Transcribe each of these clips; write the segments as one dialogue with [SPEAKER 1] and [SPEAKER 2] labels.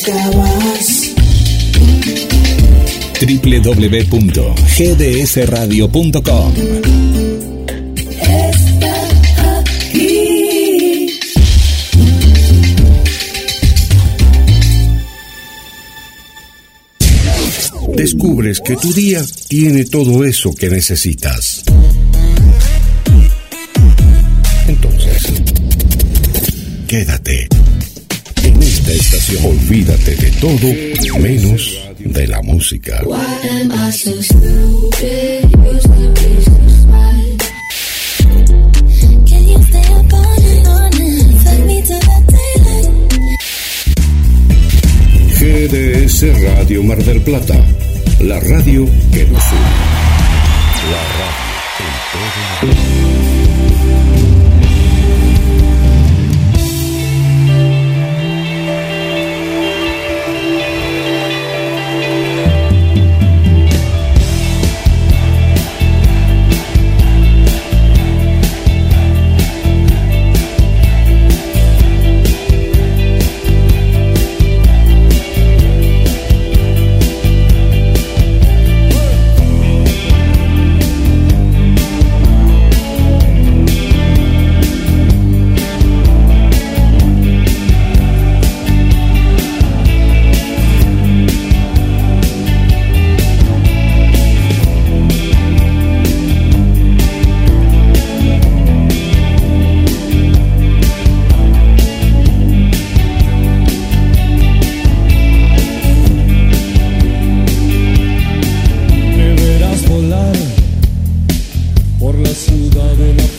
[SPEAKER 1] buscabas
[SPEAKER 2] www.gdsradio.com Descubres que tu día tiene todo eso que necesitas. Entonces, quédate. Estación, olvídate de todo menos de la música. GDS Radio Mar del Plata, la radio que nos une. La radio en todo
[SPEAKER 3] la ciudad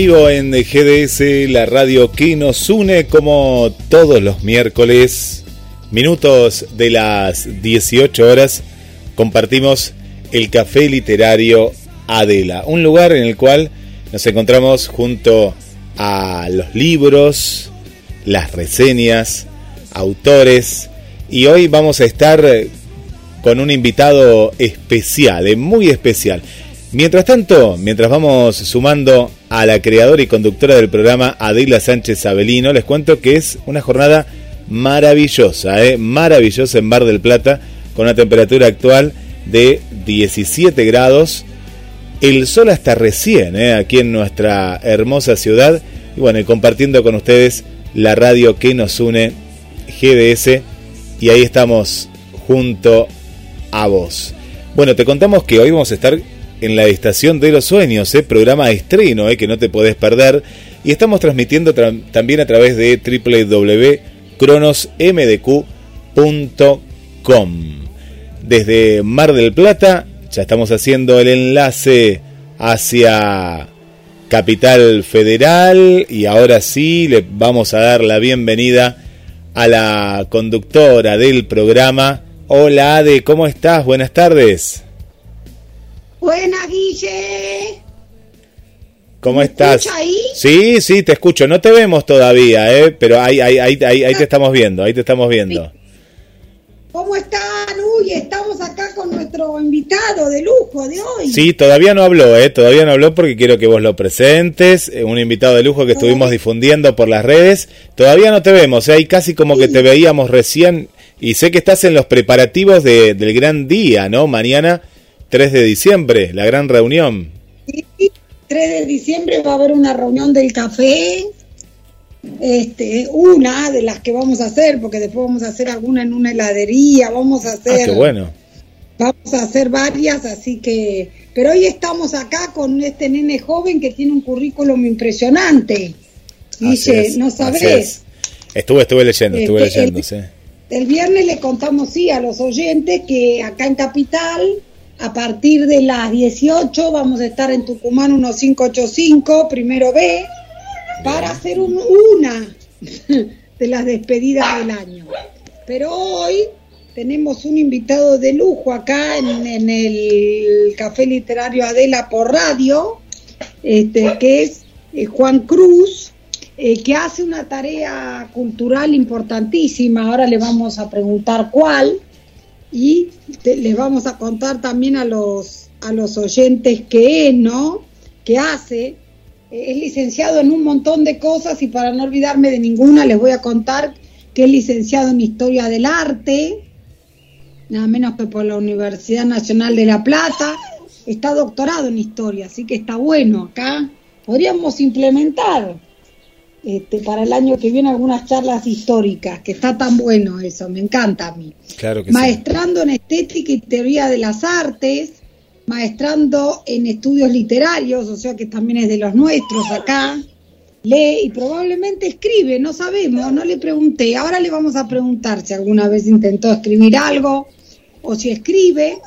[SPEAKER 4] vivo en GDS, la radio que nos une como todos los miércoles, minutos de las 18 horas, compartimos el Café Literario Adela, un lugar en el cual nos encontramos junto a los libros, las reseñas, autores, y hoy vamos a estar con un invitado especial, eh, muy especial. Mientras tanto, mientras vamos sumando a la creadora y conductora del programa Adela Sánchez Abelino, les cuento que es una jornada maravillosa, ¿eh? maravillosa en Bar del Plata, con una temperatura actual de 17 grados. El sol hasta recién, ¿eh? aquí en nuestra hermosa ciudad. Y bueno, y compartiendo con ustedes la radio que nos une, GDS, y ahí estamos junto a vos. Bueno, te contamos que hoy vamos a estar en la Estación de los Sueños, ¿eh? programa estreno ¿eh? que no te podés perder. Y estamos transmitiendo tra- también a través de www.cronosmdq.com. Desde Mar del Plata ya estamos haciendo el enlace hacia Capital Federal y ahora sí le vamos a dar la bienvenida a la conductora del programa. Hola Ade, ¿cómo estás? Buenas tardes.
[SPEAKER 5] Buena, Guille.
[SPEAKER 4] ¿Cómo
[SPEAKER 5] ¿Me
[SPEAKER 4] estás?
[SPEAKER 5] escucha ahí?
[SPEAKER 4] Sí, sí, te escucho. No te vemos todavía, ¿eh? pero ahí, ahí, ahí, ahí, ahí te estamos viendo, ahí te estamos viendo.
[SPEAKER 5] ¿Cómo están? Uy, estamos acá con nuestro invitado de lujo de hoy.
[SPEAKER 4] Sí, todavía no habló, ¿eh? Todavía no habló porque quiero que vos lo presentes. eh, Un invitado de lujo que estuvimos difundiendo por las redes. Todavía no te vemos, ¿eh? Ahí casi como que te veíamos recién. Y sé que estás en los preparativos de- del gran día, ¿no? Mañana, 3 de diciembre, la gran reunión.
[SPEAKER 5] Sí, 3 de diciembre va a haber una reunión del café. Este, una de las que vamos a hacer, porque después vamos a hacer alguna en una heladería, vamos a
[SPEAKER 4] Ah,
[SPEAKER 5] hacer,
[SPEAKER 4] qué bueno.
[SPEAKER 5] vamos a hacer varias, así que, pero hoy estamos acá con este nene joven que tiene un currículum impresionante. Dice,
[SPEAKER 4] es,
[SPEAKER 5] no sabés.
[SPEAKER 4] es. Estuve, estuve leyendo, estuve
[SPEAKER 5] Este,
[SPEAKER 4] leyendo,
[SPEAKER 5] el-
[SPEAKER 4] sí.
[SPEAKER 5] El viernes le contamos, sí, a los oyentes que acá en Capital, a partir de las 18, vamos a estar en Tucumán 1585, primero B, para hacer una de las despedidas del año. Pero hoy tenemos un invitado de lujo acá en, el Café Literario Adela por radio, este, que es eh, Juan Cruz, eh, que hace una tarea cultural importantísima. Ahora le vamos a preguntar cuál y les vamos a contar también a los, a los oyentes qué es, ¿no? ¿Qué hace? es licenciado en un montón de cosas y para no olvidarme de ninguna les voy a contar que es licenciado en Historia del Arte, nada menos que por la Universidad Nacional de La Plata, está doctorado en Historia, así que está bueno acá. Podríamos implementar este, para el año que viene algunas charlas históricas, que está tan bueno eso, me encanta a mí.
[SPEAKER 4] Claro que
[SPEAKER 5] Maestrando en Estética y Teoría de las Artes, maestrando en estudios literarios, o sea que también es de los nuestros acá, lee y probablemente escribe, no sabemos, no le pregunté, ahora le vamos a preguntar si alguna vez intentó escribir algo o si escribe.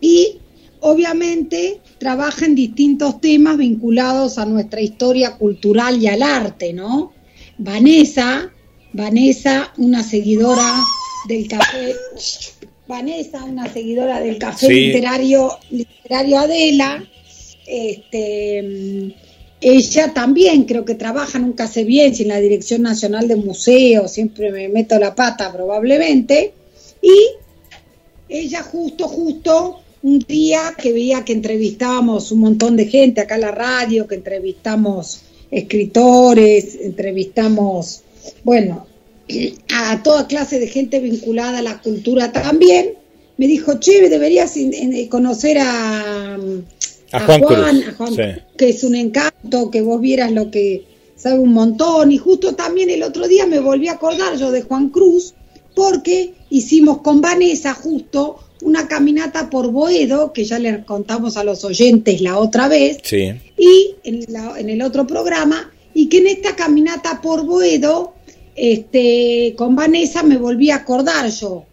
[SPEAKER 5] Y obviamente trabaja en distintos temas vinculados a nuestra historia cultural y al arte, ¿no? Vanessa, Vanessa, una seguidora del café. Vanessa, una seguidora del Café Literario, Literario Adela, este, ella también creo que trabaja, nunca sé bien, si en la Dirección Nacional de Museos, siempre me meto la pata probablemente, y ella justo, justo, un día que veía que entrevistábamos un montón de gente acá en la radio, que entrevistamos escritores, entrevistamos, bueno, a toda clase de gente vinculada a la cultura también, me dijo, che, deberías conocer a,
[SPEAKER 4] a, Juan,
[SPEAKER 5] que es un encanto, que vos vieras lo que sabe un montón. Y justo también el otro día me volví a acordar yo de Juan Cruz, porque hicimos con Vanessa justo una caminata por Boedo, que ya les contamos a los oyentes la otra vez, y en, en el otro programa, y que en esta caminata por Boedo este, con Vanessa me volví a acordar yo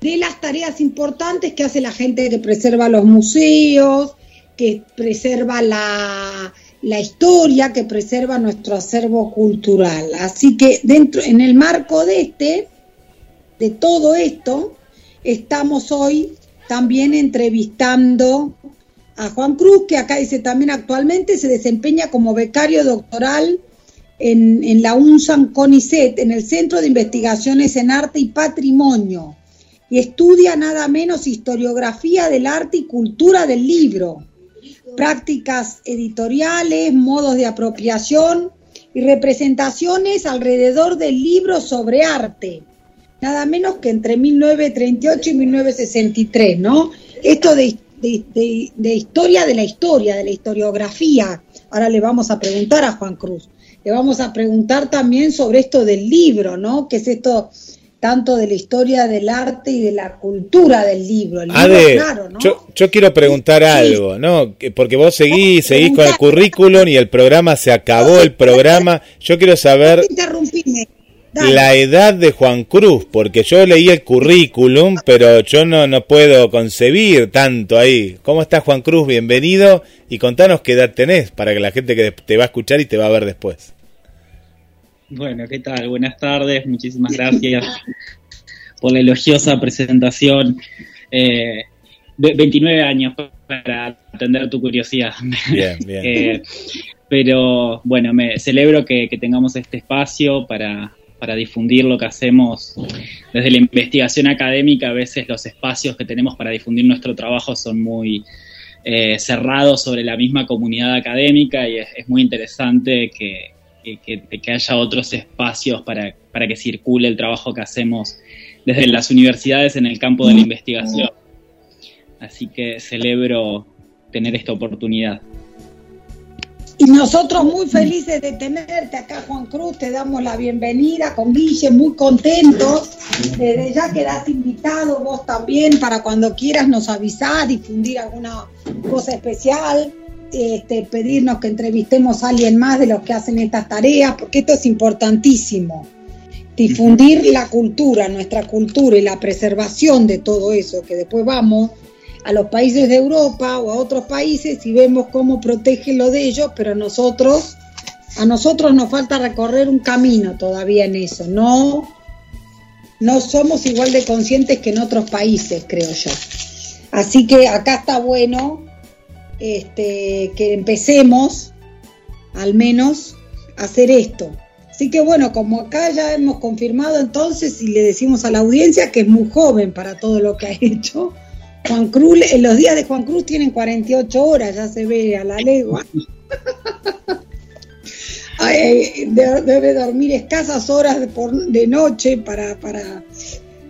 [SPEAKER 5] de las tareas importantes que hace la gente que preserva los museos, que preserva la, historia, que preserva nuestro acervo cultural. Así que dentro, en el marco de este, de todo esto, estamos hoy también entrevistando a Juan Cruz, que acá dice también actualmente se desempeña como becario doctoral en, la UNSAN CONICET, en el Centro de Investigaciones en Arte y Patrimonio, y estudia nada menos historiografía del arte y cultura del libro, prácticas editoriales, modos de apropiación y representaciones alrededor del libro sobre arte, nada menos que entre 1938 y 1963, ¿no? Esto de, de historia de la historia, de la historiografía. Ahora le vamos a preguntar a Juan Cruz le vamos a preguntar también sobre esto del libro, ¿no? ¿Qué es esto tanto de la historia del arte y de la cultura del libro? El
[SPEAKER 4] claro, ¿no? yo, quiero preguntar algo, ¿no? Porque vos seguís, seguís con el currículum y el programa se acabó, el programa. Yo quiero saber... La edad de Juan Cruz, porque yo leí el currículum, pero yo no, no puedo concebir tanto ahí. ¿Cómo estás Juan Cruz? Bienvenido y contanos qué edad tenés para que la gente que te va a escuchar y te va a ver después.
[SPEAKER 1] Bueno, ¿qué tal? Buenas tardes, muchísimas gracias por la elogiosa presentación. Eh, 29 años para atender tu curiosidad.
[SPEAKER 4] Bien, bien. Eh,
[SPEAKER 1] pero bueno, me celebro que tengamos este espacio para, para difundir lo que hacemos desde la investigación académica. A veces los espacios que tenemos para difundir nuestro trabajo son muy eh, cerrados sobre la misma comunidad académica y es, muy interesante que, que, haya otros espacios para, para que circule el trabajo que hacemos desde las universidades en el campo de la investigación. Así que celebro tener esta oportunidad.
[SPEAKER 5] Y nosotros muy felices de tenerte acá, Juan Cruz, te damos la bienvenida con Guille, muy contentos. Desde ya quedás invitado vos también para cuando quieras nos avisar, difundir alguna cosa especial, este, pedirnos que entrevistemos a alguien más de los que hacen estas tareas, porque esto es importantísimo. Difundir la cultura, nuestra cultura y la preservación de todo eso, que después vamos a los países de Europa o a otros países y vemos cómo protege lo de ellos, pero nosotros a nosotros nos falta recorrer un camino todavía en eso. No, no somos igual de conscientes que en otros países, creo yo. Así que acá está bueno este, que empecemos, al menos, a hacer esto. Así que bueno, como acá ya hemos confirmado entonces y le decimos a la audiencia que es muy joven para todo lo que ha hecho, Juan Cruz, en los días de Juan Cruz tienen 48 horas, ya se ve a la legua. debe dormir escasas horas de, por, de noche para, para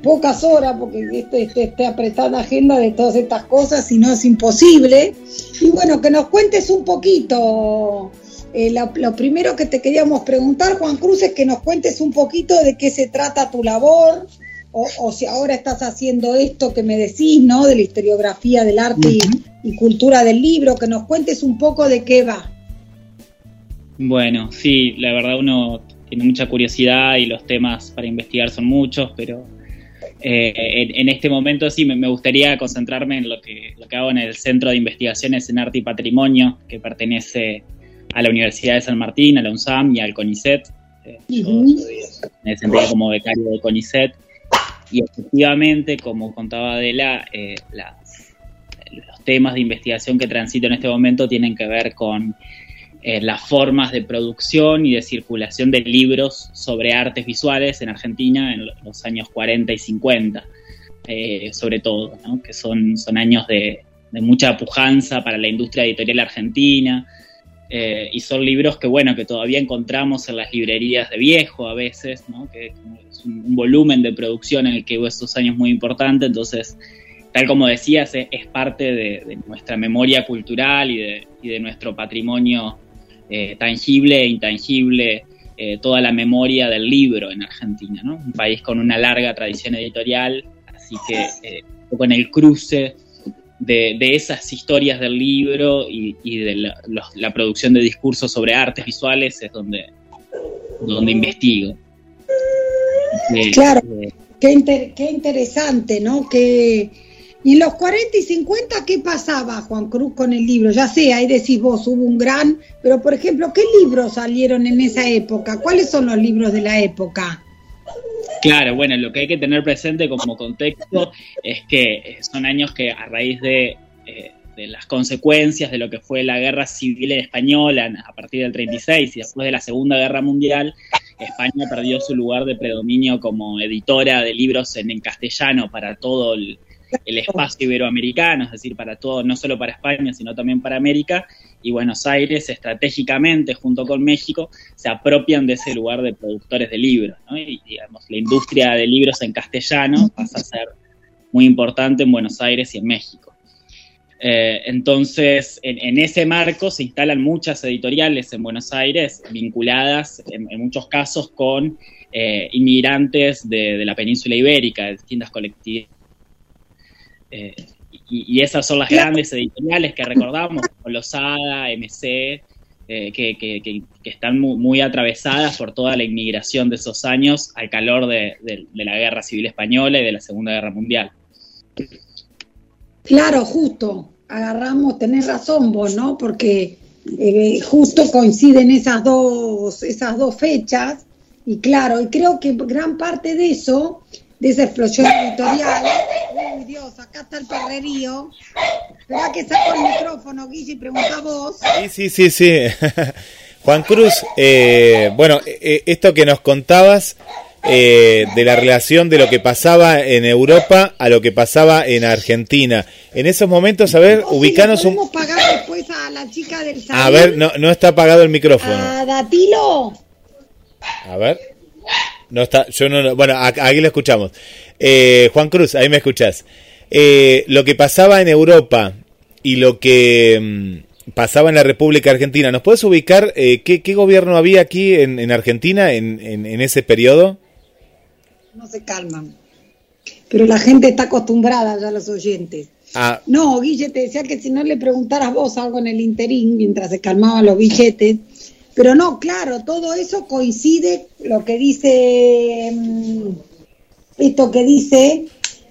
[SPEAKER 5] pocas horas, porque este, este, este apretada agenda de todas estas cosas, si no es imposible. Y bueno, que nos cuentes un poquito. Eh, lo, primero que te queríamos preguntar, Juan Cruz, es que nos cuentes un poquito de qué se trata tu labor, o, si ahora estás haciendo esto que me decís, ¿no? De la historiografía del arte y, cultura del libro, que nos cuentes un poco de qué va.
[SPEAKER 1] Bueno, sí, la verdad uno tiene mucha curiosidad y los temas para investigar son muchos, pero eh, en, este momento sí me, gustaría concentrarme en lo que, lo que hago en el Centro de Investigaciones en Arte y Patrimonio, que pertenece a la Universidad de San Martín, a la UNSAM y al CONICET. Eh, me desempeño como becario del CONICET y efectivamente, como contaba Adela, eh, los temas de investigación que transito en este momento tienen que ver con eh, las formas de producción y de circulación de libros sobre artes visuales en Argentina en los años 40 y 50, eh, sobre todo, que son, son años de mucha pujanza para la industria editorial argentina, eh, y son libros que, bueno, que todavía encontramos en las librerías de viejo a veces, ¿no? que es un, volumen de producción en el que hubo estos años muy importante, entonces, tal como decías, es, parte de, nuestra memoria cultural y de, y de nuestro patrimonio eh, tangible e intangible, eh, toda la memoria del libro en Argentina, ¿no? un país con una larga tradición editorial, así que con el cruce de, esas historias del libro y, de la, producción de discursos sobre artes visuales es donde, donde investigo.
[SPEAKER 5] Eh, claro, eh, qué, qué, interesante, ¿no? Que, y los 40 y 50, ¿qué pasaba, Juan Cruz, con el libro? Ya sé, ahí decís vos, hubo un gran, pero por ejemplo, ¿qué libros salieron en esa época? ¿Cuáles son los libros de la época?
[SPEAKER 1] Claro, bueno, lo que hay que tener presente como contexto es que son años que a raíz de, eh, de, las consecuencias de lo que fue la guerra civil española a partir del 36 y después de la Segunda Guerra Mundial, España perdió su lugar de predominio como editora de libros en, en castellano para todo el, el espacio iberoamericano, es decir, para todo, no solo para España, sino también para América, y Buenos Aires estratégicamente, junto con México, se apropian de ese lugar de productores de libros, y digamos, la industria de libros en castellano pasa a ser muy importante en Buenos Aires y en México. Eh, entonces, en, ese marco se instalan muchas editoriales en Buenos Aires vinculadas en, muchos casos con eh, inmigrantes de, de, la península ibérica, de distintas colectividades eh, y, esas son las grandes editoriales que recordamos, como Losada, MC, eh, que, están muy, atravesadas por toda la inmigración de esos años al calor de, la Guerra Civil Española y de la Segunda Guerra Mundial.
[SPEAKER 5] Claro, justo, agarramos, tenés razón vos, ¿no? Porque eh, justo coinciden esas dos, esas dos fechas y claro, y creo que gran parte de eso de esa explosión editorial. Dios, acá está el perrerío. Espera que saco el micrófono, Guille, y pregunta vos.
[SPEAKER 4] Sí, sí, sí, sí. Juan Cruz, eh, bueno, eh, esto que nos contabas eh, de la relación de lo que pasaba en Europa a lo que pasaba en Argentina. En esos momentos, a ver, ubicanos un...
[SPEAKER 5] pagar después a la chica del
[SPEAKER 4] A ver, no, no está apagado el micrófono.
[SPEAKER 5] A Datilo.
[SPEAKER 4] A ver. No está, yo no, bueno, aquí lo escuchamos. Eh, Juan Cruz, ahí me escuchás. Eh, lo que pasaba en Europa y lo que mm, pasaba en la República Argentina, ¿nos puedes ubicar eh, ¿qué, gobierno había aquí en, Argentina en, en, ese periodo?
[SPEAKER 5] No se calman, pero la gente está acostumbrada ya los oyentes. Ah. No, Guille, te decía que si no le preguntaras vos algo en el interín, mientras se calmaban los billetes, pero no, claro, todo eso coincide, lo que dice, mm, esto que dice,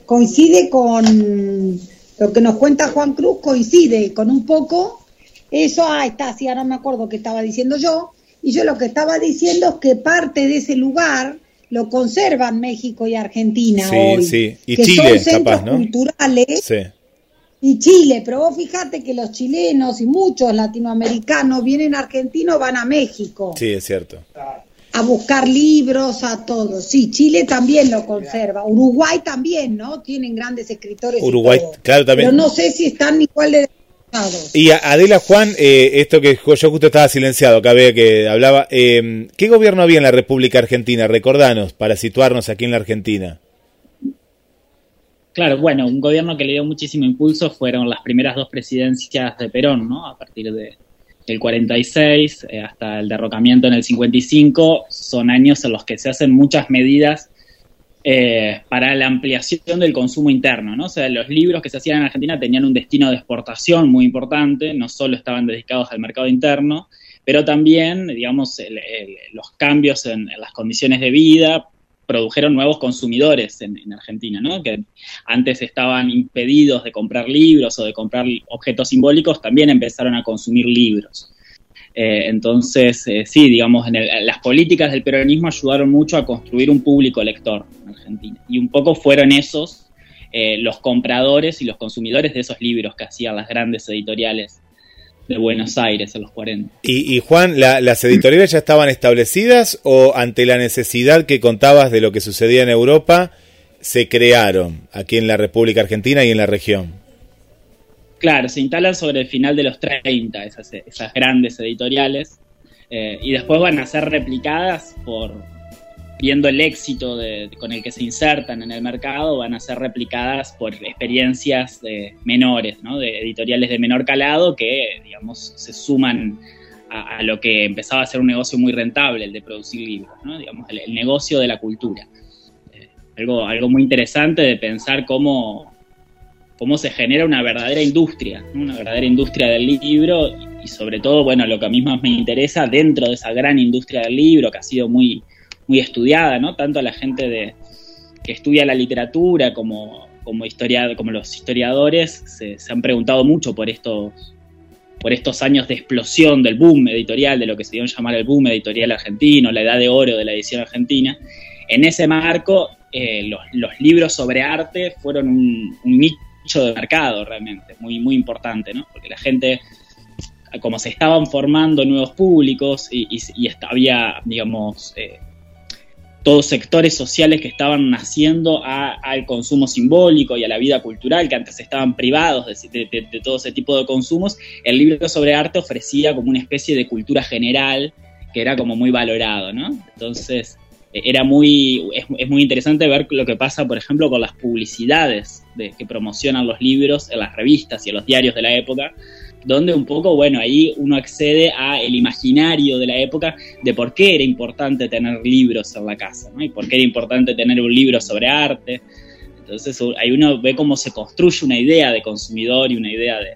[SPEAKER 5] coincide con lo que nos cuenta Juan Cruz, coincide con un poco eso, ah, está, sí, ahora me acuerdo que estaba diciendo yo, Y yo lo que estaba diciendo es que parte de ese lugar lo conservan México y Argentina
[SPEAKER 4] Sí,
[SPEAKER 5] hoy.
[SPEAKER 4] sí. Y
[SPEAKER 5] que
[SPEAKER 4] Chile,
[SPEAKER 5] son centros
[SPEAKER 4] capaz, ¿no?
[SPEAKER 5] culturales
[SPEAKER 4] Sí.
[SPEAKER 5] y Chile, pero vos fíjate que los chilenos y muchos latinoamericanos vienen a Argentina o van a México
[SPEAKER 4] Sí, es cierto.
[SPEAKER 5] A buscar libros, a todos. Sí, Chile también lo conserva. Uruguay también, ¿no? Tienen grandes escritores. y
[SPEAKER 4] Uruguay,
[SPEAKER 5] todo.
[SPEAKER 4] claro, también.
[SPEAKER 5] Pero no sé si están igual de.
[SPEAKER 4] Y Adela Juan, eh, esto que yo justo estaba silenciado, acá ve que hablaba. eh, ¿Qué gobierno había en la República Argentina? Recordanos, para situarnos aquí en la Argentina.
[SPEAKER 1] Claro, bueno, un gobierno que le dio muchísimo impulso fueron las primeras dos presidencias de Perón, ¿no? A partir de, del 46 eh, hasta el derrocamiento en el 55, son años en los que se hacen muchas medidas eh, para la ampliación del consumo interno, ¿no? O sea, los libros que se hacían en Argentina tenían un destino de exportación muy importante, no solo estaban dedicados al mercado interno, pero también, digamos, el- el- los cambios en las condiciones de vida produjeron nuevos consumidores en, en Argentina, ¿no? Que antes estaban impedidos de comprar libros o de comprar objetos simbólicos, también empezaron a consumir libros. Eh, entonces, eh, sí, digamos, en el- las políticas del peronismo ayudaron mucho a construir un público lector en Argentina. Y un poco fueron esos eh, los compradores y los consumidores de esos libros que hacían las grandes editoriales de Buenos Aires en los 40.
[SPEAKER 4] Y, y Juan, ¿la- ¿las editoriales ya estaban establecidas o ante la necesidad que contabas de lo que sucedía en Europa, se crearon aquí en la República Argentina y en la región?
[SPEAKER 1] Claro, se instalan sobre el final de los 30 esas, esas grandes editoriales eh, y después van a ser replicadas por, viendo el éxito de- con el que se insertan en el mercado, van a ser replicadas por experiencias de menores, ¿no? de editoriales de menor calado que, digamos, se suman a, lo que empezaba a ser un negocio muy rentable, el de producir libros, ¿no? digamos, el, el negocio de la cultura. Eh, algo, algo muy interesante de pensar cómo cómo se genera una verdadera industria, ¿no? una verdadera industria del libro y, y sobre todo, bueno, lo que a mí más me interesa dentro de esa gran industria del libro que ha sido muy, muy estudiada, ¿no? Tanto la gente de, que estudia la literatura como, como, historia, como los historiadores se, se han preguntado mucho por estos, por estos años de explosión del boom editorial, de lo que se dio a llamar el boom editorial argentino, la edad de oro de la edición argentina. En ese marco, eh, los, libros sobre arte fueron un, un nicho de mercado realmente, muy, muy importante, ¿no? Porque la gente, como se estaban formando nuevos públicos y, y, y había, digamos, eh, todos sectores sociales que estaban naciendo a- al consumo simbólico y a la vida cultural, que antes estaban privados de, todo ese tipo de consumos, el libro sobre arte ofrecía como una especie de cultura general que era como muy valorado, ¿no? Entonces, eh, era muy, es, es muy interesante ver lo que pasa, por ejemplo, con las publicidades de, que promocionan los libros en las revistas y en los diarios de la época, donde un poco, bueno, ahí uno accede a el imaginario de la época de por qué era importante tener libros en la casa, ¿no? Y por qué era importante tener un libro sobre arte. Entonces ahí uno ve cómo se construye una idea de consumidor y una idea de,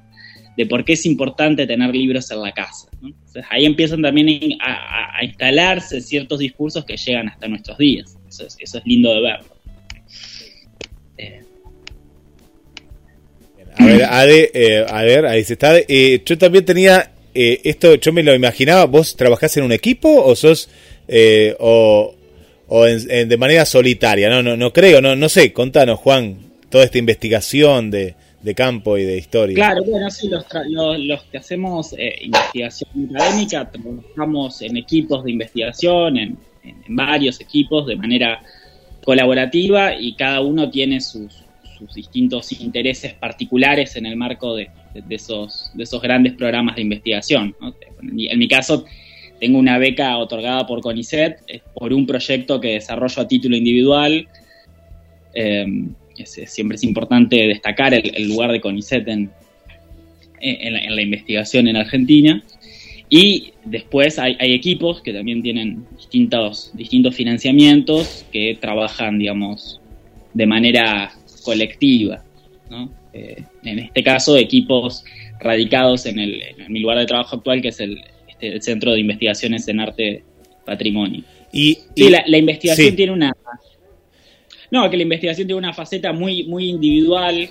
[SPEAKER 1] de por qué es importante tener libros en la casa. ¿no? Entonces ahí empiezan también a, instalarse ciertos discursos que llegan hasta nuestros días. Eso es, eso es lindo de verlo.
[SPEAKER 4] A ver, Ade, eh, a ver, ahí se está. Eh, yo también tenía eh, esto, yo me lo imaginaba. ¿Vos trabajás en un equipo o sos eh, o, o en- de manera solitaria? No, no, no creo, no, no sé. Contanos, Juan, toda esta investigación de, de campo y de historia.
[SPEAKER 1] Claro, bueno, sí, los, tra- los, que hacemos eh, investigación académica trabajamos en equipos de investigación, en- en varios equipos de manera colaborativa y cada uno tiene sus, sus distintos intereses particulares en el marco de, esos, de esos grandes programas de investigación. En, mi, caso, tengo una beca otorgada por CONICET por un proyecto que desarrollo a título individual. Es- siempre es importante destacar el, lugar de CONICET en, en la, en la investigación en Argentina. Y después hay, hay equipos que también tienen distintos, distintos financiamientos que trabajan, digamos, de manera colectiva. ¿no? Eh, en este caso, equipos radicados en, el, en mi lugar de trabajo actual, que es el, este, el Centro de Investigaciones en Arte Patrimonio.
[SPEAKER 4] Y,
[SPEAKER 1] Sí,
[SPEAKER 4] y-
[SPEAKER 1] la, la investigación
[SPEAKER 4] sí.
[SPEAKER 1] tiene una. No, que la investigación tiene una faceta muy, muy individual.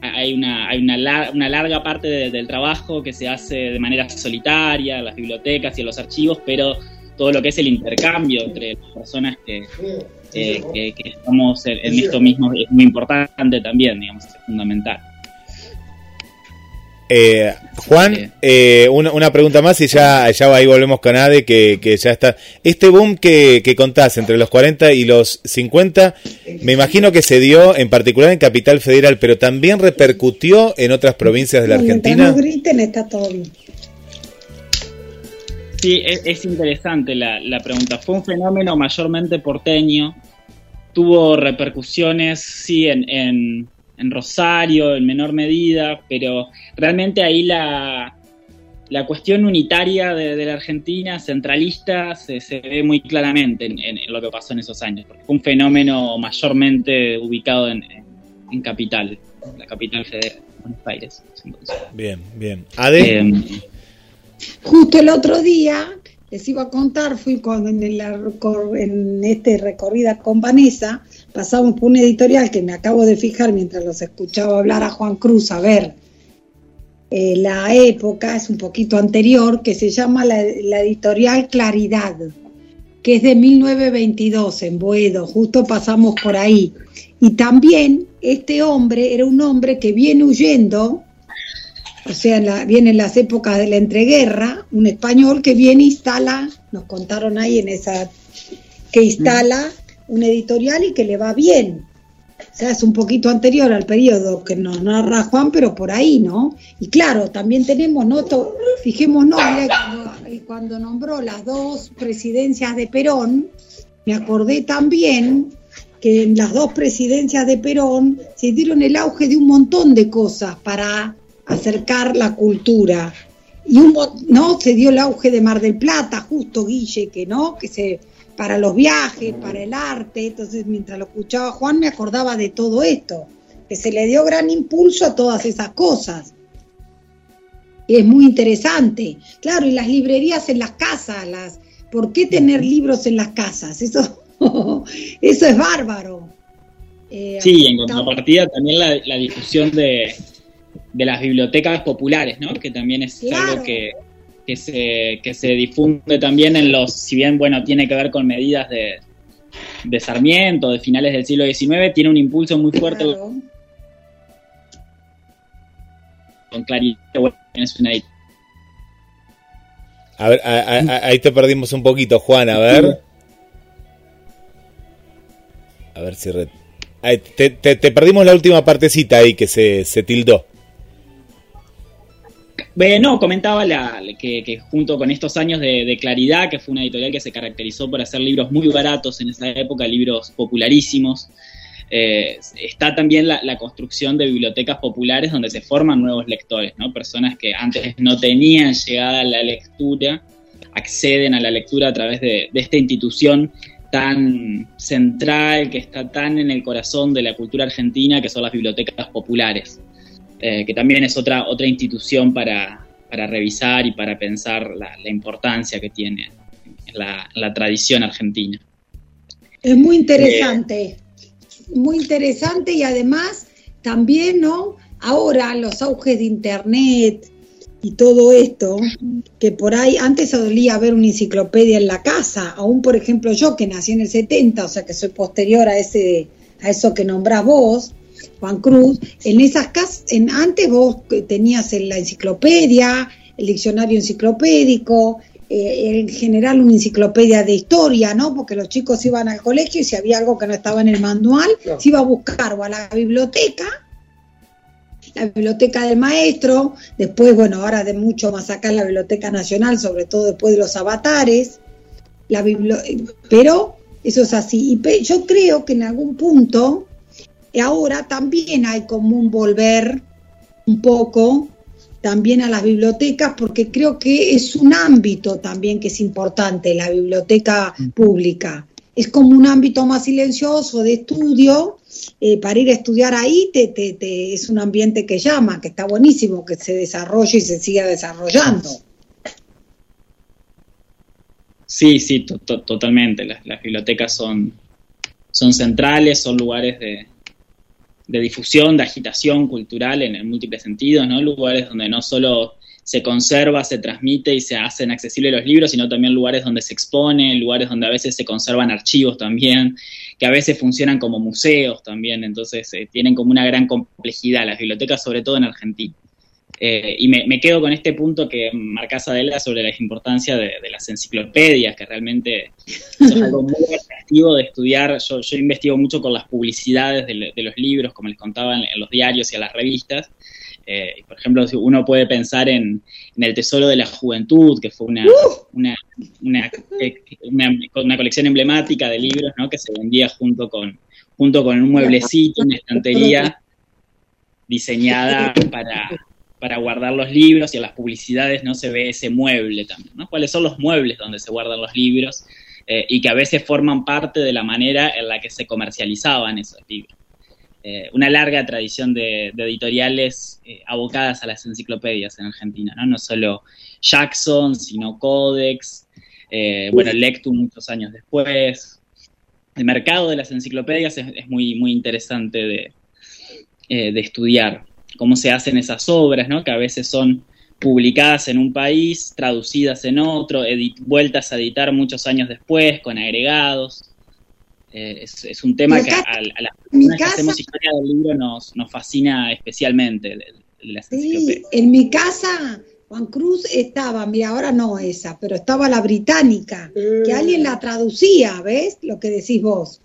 [SPEAKER 1] hay una, hay una, una larga parte del trabajo que se hace de manera solitaria, en las bibliotecas y en los archivos, pero todo lo que es el intercambio entre las personas que, que, estamos en, esto mismo es muy importante también, digamos, es fundamental.
[SPEAKER 4] Eh, Juan, eh, una, una, pregunta más y ya, ya ahí volvemos con Ade, que, que ya está. Este boom que, que, contás entre los 40 y los 50, me imagino que se dio en particular en Capital Federal, pero también repercutió en otras provincias de la Argentina.
[SPEAKER 5] No griten, está todo bien.
[SPEAKER 1] Sí, es, interesante la, la, pregunta. Fue un fenómeno mayormente porteño. Tuvo repercusiones, sí, en, en, en Rosario en menor medida, pero realmente ahí la, la cuestión unitaria de, la Argentina, centralista, se, se ve muy claramente en, lo que pasó en esos años, porque fue un fenómeno mayormente ubicado en, en capital, la capital federal, Buenos Aires.
[SPEAKER 4] Bien, bien. Ade.
[SPEAKER 5] Em, Justo el otro día, les iba a contar, fui con, en, en este recorrida con Vanessa, pasamos por un editorial que me acabo de fijar mientras los escuchaba hablar a Juan Cruz, a ver, eh, la época es un poquito anterior, que se llama la, la, editorial Claridad, que es de 1922 en Boedo, justo pasamos por ahí. Y también este hombre era un hombre que viene huyendo o sea, la, viene en las épocas de la entreguerra, un español que viene instala, nos contaron ahí en esa, que instala un editorial y que le va bien. O sea, es un poquito anterior al periodo que nos narra Juan, pero por ahí, ¿no? Y claro, también tenemos, ¿no? fijémonos, cuando, cuando nombró las dos presidencias de Perón, me acordé también que en las dos presidencias de Perón se dieron el auge de un montón de cosas para acercar la cultura. Y un, no se dio el auge de Mar del Plata, justo Guille, que no, que se para los viajes, para el arte. Entonces, mientras lo escuchaba Juan, me acordaba de todo esto, que se le dio gran impulso a todas esas cosas. Es muy interesante. Claro, y las librerías en las casas, las ¿por qué tener libros en las casas? Eso, eso es bárbaro.
[SPEAKER 1] Eh, sí, en contrapartida también la, la difusión de, de las bibliotecas populares, ¿no? Que también es algo que, que, se, que se difunde también en los, si bien, bueno, tiene que ver con medidas de, de Sarmiento, de finales del siglo XIX, tiene un impulso muy fuerte con claridad. es una
[SPEAKER 4] a ver, ahí te perdimos un poquito, Juan, a ver. A ver si... te, te, perdimos la última partecita ahí que se, se tildó.
[SPEAKER 1] Bueno, comentaba la, que, junto con estos años de, Claridad, que fue una editorial que se caracterizó por hacer libros muy baratos en esa época, libros popularísimos, eh, está también la, construcción de bibliotecas populares donde se forman nuevos lectores, ¿no? personas que antes no tenían llegada a la lectura, acceden a la lectura a través de esta institución tan central, que está tan en el corazón de la cultura argentina, que son las bibliotecas populares. Eh, que también es otra, otra institución para, revisar y para pensar la, importancia que tiene la, la, tradición argentina.
[SPEAKER 5] Es muy interesante, muy interesante y además también, ¿no? Ahora los auges de Internet y todo esto, que por ahí antes solía haber una enciclopedia en la casa, aún por ejemplo yo que nací en el 70, o sea que soy posterior a, ese, a eso que nombrás vos, Juan Cruz, en esas casas, en, antes vos tenías en la enciclopedia, el diccionario enciclopédico, eh, en general una enciclopedia de historia, ¿no? Porque los chicos iban al colegio y si había algo que no estaba en el manual, se iba a buscar o a la biblioteca, la biblioteca del maestro, después, bueno, ahora de mucho más acá en la Biblioteca Nacional, sobre todo después de los avatares, la pero eso es así. Y yo creo que en algún punto ahora también hay como un volver un poco también a las bibliotecas porque creo que es un ámbito también que es importante, la biblioteca pública. Es como un ámbito más silencioso de estudio, eh, para ir a estudiar ahí te, te, es un ambiente que llama, que está buenísimo, que se desarrolle y se siga desarrollando.
[SPEAKER 1] Sí, sí, totalmente. Las, las bibliotecas son, son centrales, son lugares de, de difusión, de agitación cultural en, múltiples sentidos, ¿no? Lugares donde no solo se conserva, se transmite y se hacen accesibles los libros, sino también lugares donde se expone, lugares donde a veces se conservan archivos también, que a veces funcionan como museos también, entonces eh, tienen como una gran complejidad las bibliotecas, sobre todo en Argentina. Eh, y me, quedo con este punto que marcas Adela sobre la importancia de, las enciclopedias, que realmente es algo muy atractivo de estudiar. Yo, investigo mucho con las publicidades de, los libros, como les contaba en, los diarios y en las revistas, eh, por ejemplo, uno puede pensar en, El Tesoro de la Juventud, que fue una, una, una, colección emblemática de libros ¿no? que se vendía junto con, junto con un mueblecito, una estantería diseñada para, para guardar los libros y en las publicidades no se ve ese mueble también. ¿no? ¿Cuáles son los muebles donde se guardan los libros? Eh, y que a veces forman parte de la manera en la que se comercializaban esos libros. Eh, una larga tradición de, editoriales eh, abocadas a las enciclopedias en Argentina, ¿no? No solo Jackson, sino Codex, bueno, Lectum muchos años después. El mercado de las enciclopedias es, muy, muy interesante de, de, estudiar. Cómo se hacen esas obras, ¿no? Que a veces son publicadas en un país, traducidas en otro, vueltas a editar muchos años después, con agregados. Eh, es, un tema que a, las personas que hacemos historia del libro nos, nos fascina especialmente.
[SPEAKER 5] sí, en mi casa, Juan Cruz estaba, mira, ahora no esa, pero estaba la británica, que alguien la traducía, ¿ves? Lo que decís vos.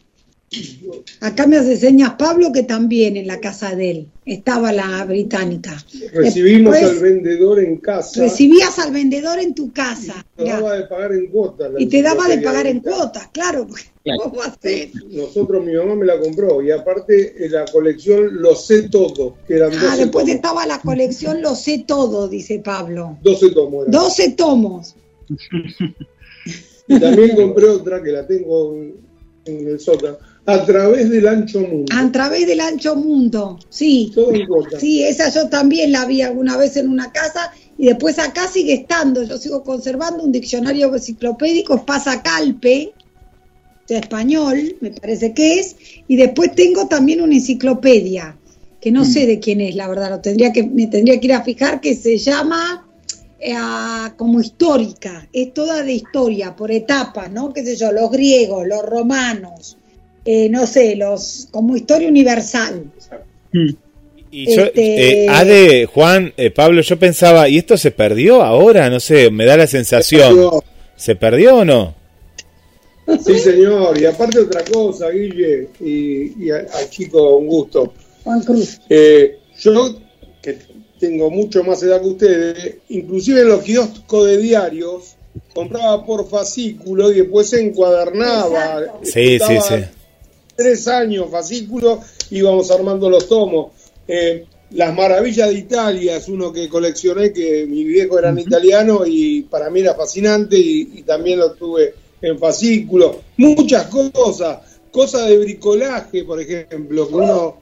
[SPEAKER 5] Acá me hace señas Pablo que también en la casa de él estaba la británica.
[SPEAKER 6] Recibimos al vendedor en casa.
[SPEAKER 5] Recibías al vendedor en tu casa.
[SPEAKER 6] Y te daba de pagar en cuotas.
[SPEAKER 5] Y te daba de pagar en cuotas, claro.
[SPEAKER 6] Nosotros, mi mamá me la compró y aparte en la colección Lo sé todo, que eran
[SPEAKER 5] Ah, después estaba la colección Lo sé todo, dice Pablo.
[SPEAKER 6] 12 tomos.
[SPEAKER 5] 12 tomos.
[SPEAKER 6] y también compré otra que la tengo en el sótano a través del ancho mundo.
[SPEAKER 5] A través del ancho mundo, sí.
[SPEAKER 6] Todo
[SPEAKER 5] Sí, esa yo también la vi alguna vez en una casa y después acá sigue estando. Yo sigo conservando un diccionario enciclopédico, pasa calpe, de español, me parece que es, y después tengo también una enciclopedia, que no sé de quién es, la verdad, lo tendría que, me tendría que ir a fijar, que se llama eh, como histórica, es toda de historia, por etapas, ¿no? ¿Qué sé yo? Los griegos, los romanos, eh, no sé, los como historia universal.
[SPEAKER 4] Y yo, este... eh, Juan, eh, Pablo, yo pensaba, ¿y esto se perdió ahora? No sé, me da la sensación. ¿Se perdió o no?
[SPEAKER 6] Sí, señor. Y aparte otra cosa, Guille, y, al, chico, un gusto.
[SPEAKER 5] Juan Cruz.
[SPEAKER 6] Eh, yo, que tengo mucho más edad que ustedes, inclusive en los kioscos de diarios, compraba por fascículo y después se encuadernaba.
[SPEAKER 4] Sí, sí, sí
[SPEAKER 6] tres años, fascículo, íbamos armando los tomos. Eh, Las Maravillas de Italia es uno que coleccioné, que mi viejo era italiano y para mí era fascinante y, también lo tuve en fascículo. Muchas cosas, cosas de bricolaje, por ejemplo, que uno...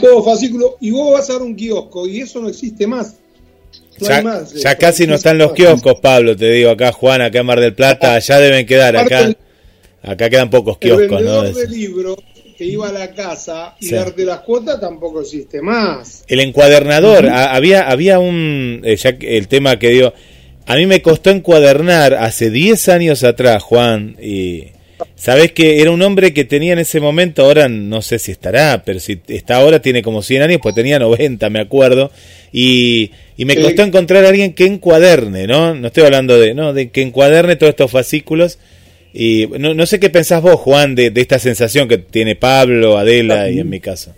[SPEAKER 6] todo fascículo, y vos vas a dar un kiosco y eso no existe más.
[SPEAKER 4] ya, ya casi no están los kioscos, Pablo, te digo, acá Juan, acá en Mar del Plata, ya deben quedar acá. Acá quedan pocos kioscos,
[SPEAKER 6] el vendedor de libros que iba a la casa y darte las cuotas tampoco existe más.
[SPEAKER 4] El encuadernador, había, había un, eh, ya el tema que dio, a mí me costó encuadernar hace 10 años atrás, Juan, y sabes que era un hombre que tenía en ese momento, ahora no sé si estará, pero si está ahora tiene como 100 años, pues tenía 90, me acuerdo, y, y me costó encontrar a alguien que encuaderne, ¿no? No estoy hablando de, no, de que encuaderne todos estos fascículos y no, no sé qué pensás vos, Juan, de, esta sensación que tiene Pablo, Adela y en mi caso.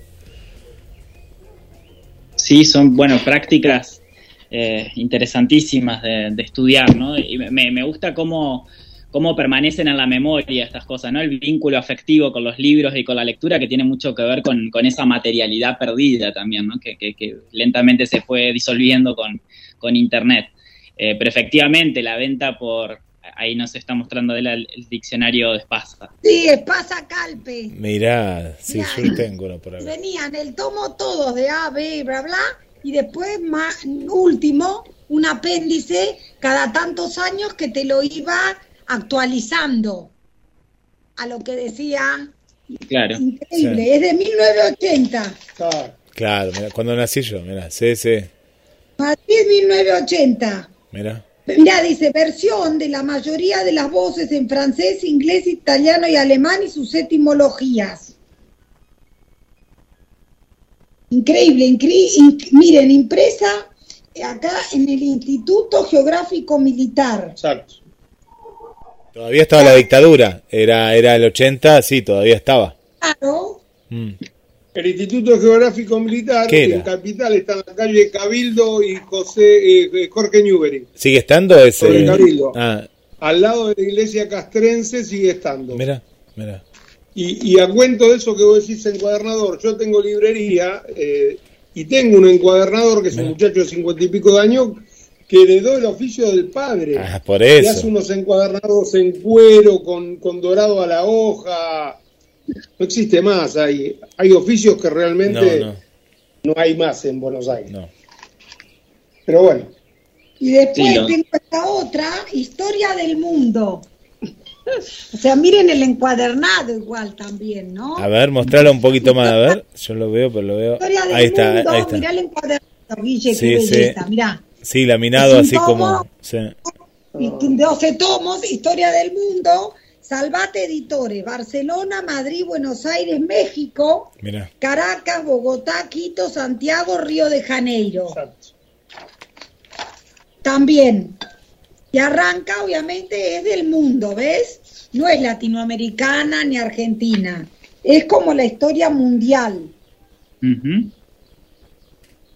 [SPEAKER 1] Sí, son, bueno, prácticas eh, interesantísimas de, estudiar, ¿no? Y me, me gusta cómo, cómo permanecen en la memoria estas cosas, ¿no? El vínculo afectivo con los libros y con la lectura que tiene mucho que ver con, con esa materialidad perdida también, ¿no? Que, que, lentamente se fue disolviendo con, con Internet. Eh, pero efectivamente la venta por, ahí nos está mostrando el, diccionario de Espasa.
[SPEAKER 5] Sí, Espasa Calpe.
[SPEAKER 4] Mirá, sí, yo tengo uno por
[SPEAKER 5] ahí. Venían el tomo todos de A, B, bla, bla, y después, más, último, un apéndice cada tantos años que te lo iba actualizando a lo que decía
[SPEAKER 1] Claro.
[SPEAKER 5] Increíble,
[SPEAKER 4] Sí.
[SPEAKER 5] es de 1980.
[SPEAKER 6] Claro.
[SPEAKER 4] Claro, mira, cuando nací yo, mira, sí, sí,
[SPEAKER 5] Madrid 1980.
[SPEAKER 4] mira.
[SPEAKER 5] Mira, dice versión de la mayoría de las voces en francés, inglés, italiano y alemán y sus etimologías. Increíble, incre- inc- miren, impresa acá en el Instituto Geográfico Militar.
[SPEAKER 6] Exacto.
[SPEAKER 4] Todavía estaba la dictadura, era, era el 80, sí, todavía estaba.
[SPEAKER 5] Claro,
[SPEAKER 4] Mm.
[SPEAKER 6] El Instituto Geográfico Militar, en Capital, está en la calle Cabildo y José eh, Jorge Newbery.
[SPEAKER 4] ¿Sigue estando
[SPEAKER 6] Sobre
[SPEAKER 4] ese?
[SPEAKER 6] Cabildo.
[SPEAKER 4] Ah,
[SPEAKER 6] Al lado de la iglesia castrense sigue estando.
[SPEAKER 4] mira, mira.
[SPEAKER 6] Y, y a cuento de eso que vos decís encuadernador, yo tengo librería eh, y tengo un encuadernador que es un muchacho de cincuenta y pico de años que heredó el oficio del padre.
[SPEAKER 4] Ah, por
[SPEAKER 6] Y
[SPEAKER 4] eso.
[SPEAKER 6] hace unos encuadernados en cuero con, con dorado a la hoja. No existe más. Hay, hay oficios que realmente
[SPEAKER 4] no,
[SPEAKER 6] no hay más en Buenos Aires.
[SPEAKER 4] no.
[SPEAKER 6] Pero bueno,
[SPEAKER 5] y después
[SPEAKER 1] Sí,
[SPEAKER 5] tengo esta otra, Historia del Mundo. O sea, miren el encuadernado igual también, ¿no?
[SPEAKER 4] A ver, mostralo un poquito más, a ver. Yo lo veo, pero lo veo.
[SPEAKER 5] Historia del
[SPEAKER 4] Ahí está,
[SPEAKER 5] Mundo,
[SPEAKER 4] ahí está.
[SPEAKER 5] mirá el encuadernado, Guille,
[SPEAKER 4] Sí,
[SPEAKER 5] qué
[SPEAKER 4] sí.
[SPEAKER 5] belleza, mirá.
[SPEAKER 4] Sí, laminado así como. sí.
[SPEAKER 5] Y 12 tomos, Historia del Mundo, Salvate Editores, Barcelona, Madrid, Buenos Aires, México,
[SPEAKER 4] Mira,
[SPEAKER 5] Caracas, Bogotá, Quito, Santiago, Río de Janeiro.
[SPEAKER 6] exacto.
[SPEAKER 5] También. Y arranca, obviamente, es del mundo, ¿ves? No es latinoamericana ni argentina. Es como la historia mundial.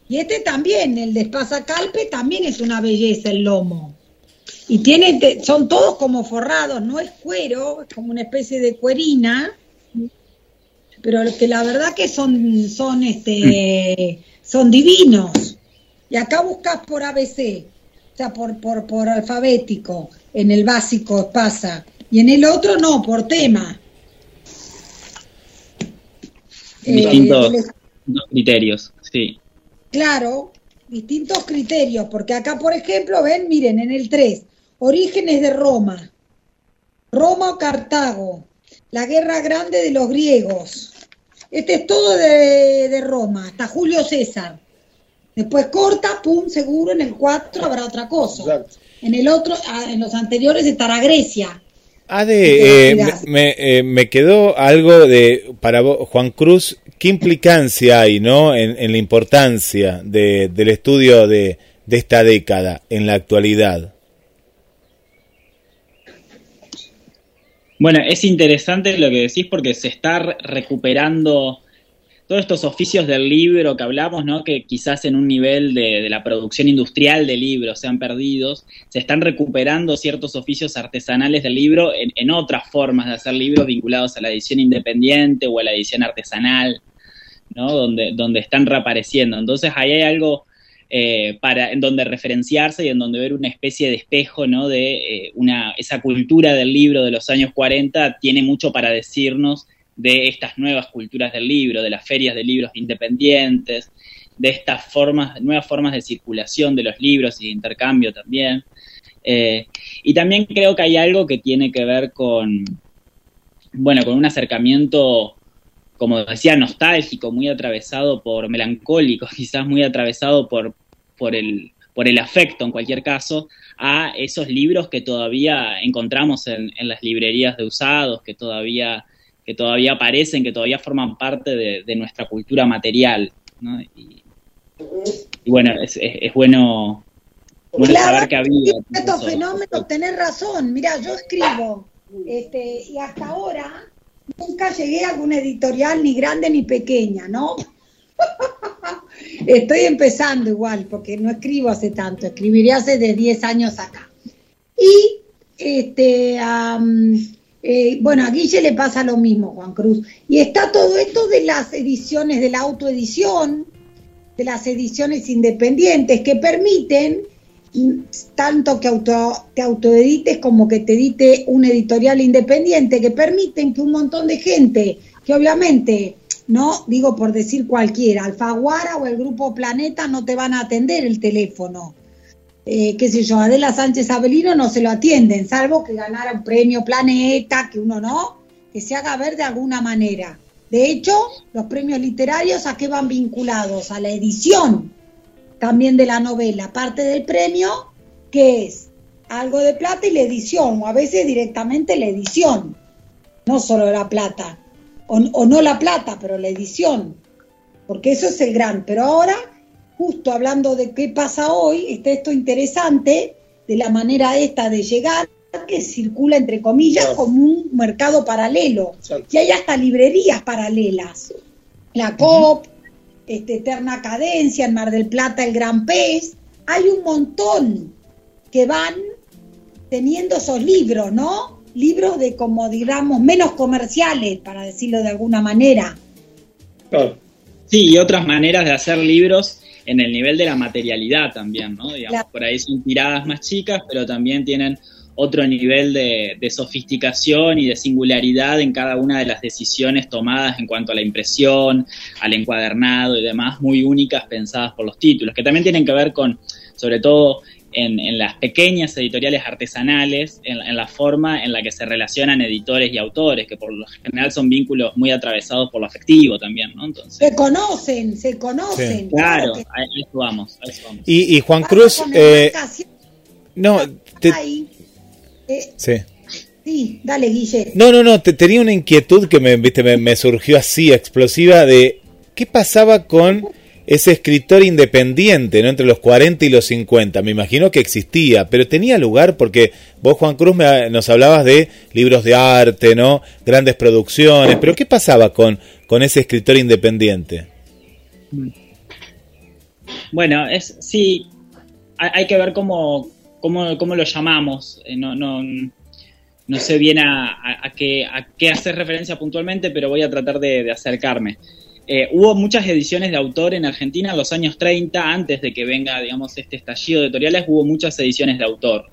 [SPEAKER 5] Y este también, el de Espasacalpe, también es una belleza el lomo. Y tiene, son todos como forrados, no es cuero, es como una especie de cuerina, pero que la verdad que son, son, este, son divinos. Y acá buscas por ABC, o sea, por, por, por alfabético, en el básico pasa, y en el otro no, por tema. Eh,
[SPEAKER 1] Distintos criterios, sí.
[SPEAKER 5] Claro, distintos criterios, porque acá, por ejemplo, ven, miren, en el 3, orígenes de Roma, Roma o Cartago, la guerra grande de los griegos. Este es todo de, de Roma, hasta Julio César. Después corta, pum, seguro, en el 4 habrá otra cosa.
[SPEAKER 6] Exacto.
[SPEAKER 5] En el otro, ah, en los anteriores estará Grecia.
[SPEAKER 4] Ade, eh, me,
[SPEAKER 5] Mirá.
[SPEAKER 4] me, eh, me quedó algo de, para vos, Juan Cruz, ¿qué implicancia hay, no? En, en la importancia de, del estudio de, de esta década en la actualidad.
[SPEAKER 1] Bueno, es interesante lo que decís porque se está re- recuperando todos estos oficios del libro que hablamos, ¿no? Que quizás en un nivel de, de la producción industrial de libros se han perdidos, se están recuperando ciertos oficios artesanales del libro en, en otras formas de hacer libros vinculados a la edición independiente o a la edición artesanal, ¿no? Donde, donde están reapareciendo. Entonces ahí hay algo eh, para, en donde referenciarse y en donde ver una especie de espejo, ¿no? De eh, una, esa cultura del libro de los años 40 tiene mucho para decirnos de estas nuevas culturas del libro, de las ferias de libros independientes, de estas formas, nuevas formas de circulación de los libros y de intercambio también. Eh, y también creo que hay algo que tiene que ver con, bueno, con un acercamiento, como decía, nostálgico, muy atravesado por melancólico, quizás muy atravesado por, por el por el afecto en cualquier caso, a esos libros que todavía encontramos en, en las librerías de usados, que todavía que todavía aparecen, que todavía forman parte de, de nuestra cultura material. ¿no? Y, y, bueno, es, es, es bueno, bueno
[SPEAKER 5] Claro,
[SPEAKER 1] saber que ha habido.
[SPEAKER 5] Estos fenómenos, tenés razón. Mira, yo escribo, este, y hasta ahora nunca llegué a alguna editorial ni grande ni pequeña, ¿no? Estoy empezando igual, porque no escribo hace tanto, escribiré hace de 10 años acá. Y, este, eh, bueno, a Guille le pasa lo mismo, Juan Cruz. Y está todo esto de las ediciones, de la autoedición, de las ediciones independientes, que permiten tanto que auto, te autoedites como que te edite una editorial independiente, que permiten que un montón de gente, que obviamente, no digo por decir cualquiera, Alfaguara o el Grupo Planeta no te van a atender el teléfono. Eh, qué sé yo, Adela Sánchez Avelino no se lo atienden, salvo que ganara un premio Planeta, que uno no, que se haga ver de alguna manera. De hecho, los premios literarios a qué van vinculados? A la edición también de la novela, parte del premio que es algo de plata y la edición, o a veces directamente la edición, no solo la plata, o, o no la plata, pero la edición, porque eso es el gran. Pero ahora, justo hablando de qué pasa hoy, está esto interesante de la manera esta de llegar que circula entre comillas como un mercado paralelo. Y hay hasta librerías paralelas. La COP, este, Eterna Cadencia, en Mar del Plata, el Gran Pez. Hay un montón que van teniendo esos libros, ¿no? Libros de, como digamos, menos comerciales, para decirlo de alguna manera.
[SPEAKER 1] Sí, y otras maneras de hacer libros en el nivel de la materialidad también, ¿no? Digamos, por ahí son tiradas más chicas, pero también tienen otro nivel de, sofisticación y de singularidad en cada una de las decisiones tomadas en cuanto a la impresión, al encuadernado y demás, muy únicas pensadas por los títulos, que también tienen que ver con, sobre todo en, las pequeñas editoriales artesanales, en, la forma en la que se relacionan editores y autores, que por lo general son vínculos muy atravesados por lo afectivo también, ¿no?
[SPEAKER 5] Entonces, se conocen, se conocen.
[SPEAKER 1] Claro, a eso vamos.
[SPEAKER 4] Y, Juan Cruz, eh, no, te,
[SPEAKER 5] sí. Sí, dale, Guille.
[SPEAKER 4] No, no, no, te, tenía una inquietud que me, viste, me, surgió así, explosiva, de qué pasaba con ese escritor independiente, ¿no? Entre los 40 y los 50. Me imagino que existía, pero tenía lugar porque vos, Juan Cruz, nos hablabas de libros de arte, ¿no? Grandes producciones, pero ¿qué pasaba con, con ese escritor independiente?
[SPEAKER 1] Bueno, es sí, hay que ver cómo, cómo, cómo lo llamamos. Eh, no, no, no sé bien a, a, qué, a qué hacer referencia puntualmente, pero voy a tratar de, acercarme. Eh, hubo muchas ediciones de autor en Argentina en los años 30, antes de que venga, digamos, este estallido de editoriales, hubo muchas ediciones de autor.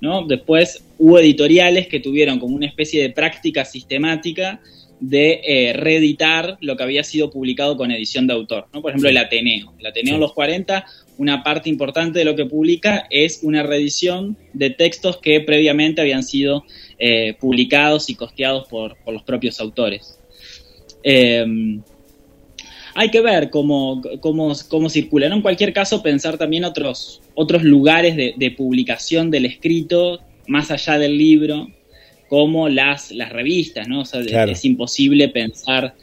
[SPEAKER 1] ¿no? Después hubo editoriales que tuvieron como una especie de práctica sistemática de eh, reeditar lo que había sido publicado con edición de autor. ¿no? Por ejemplo, el Ateneo. El Ateneo en los 40 una parte importante de lo que publica es una reedición de textos que previamente habían sido eh, publicados y costeados por, los propios autores. Eh, hay que ver cómo, cómo, cómo circula. En cualquier caso, pensar también otros, otros lugares de, publicación del escrito, más allá del libro, como las, las revistas, ¿no? es imposible pensar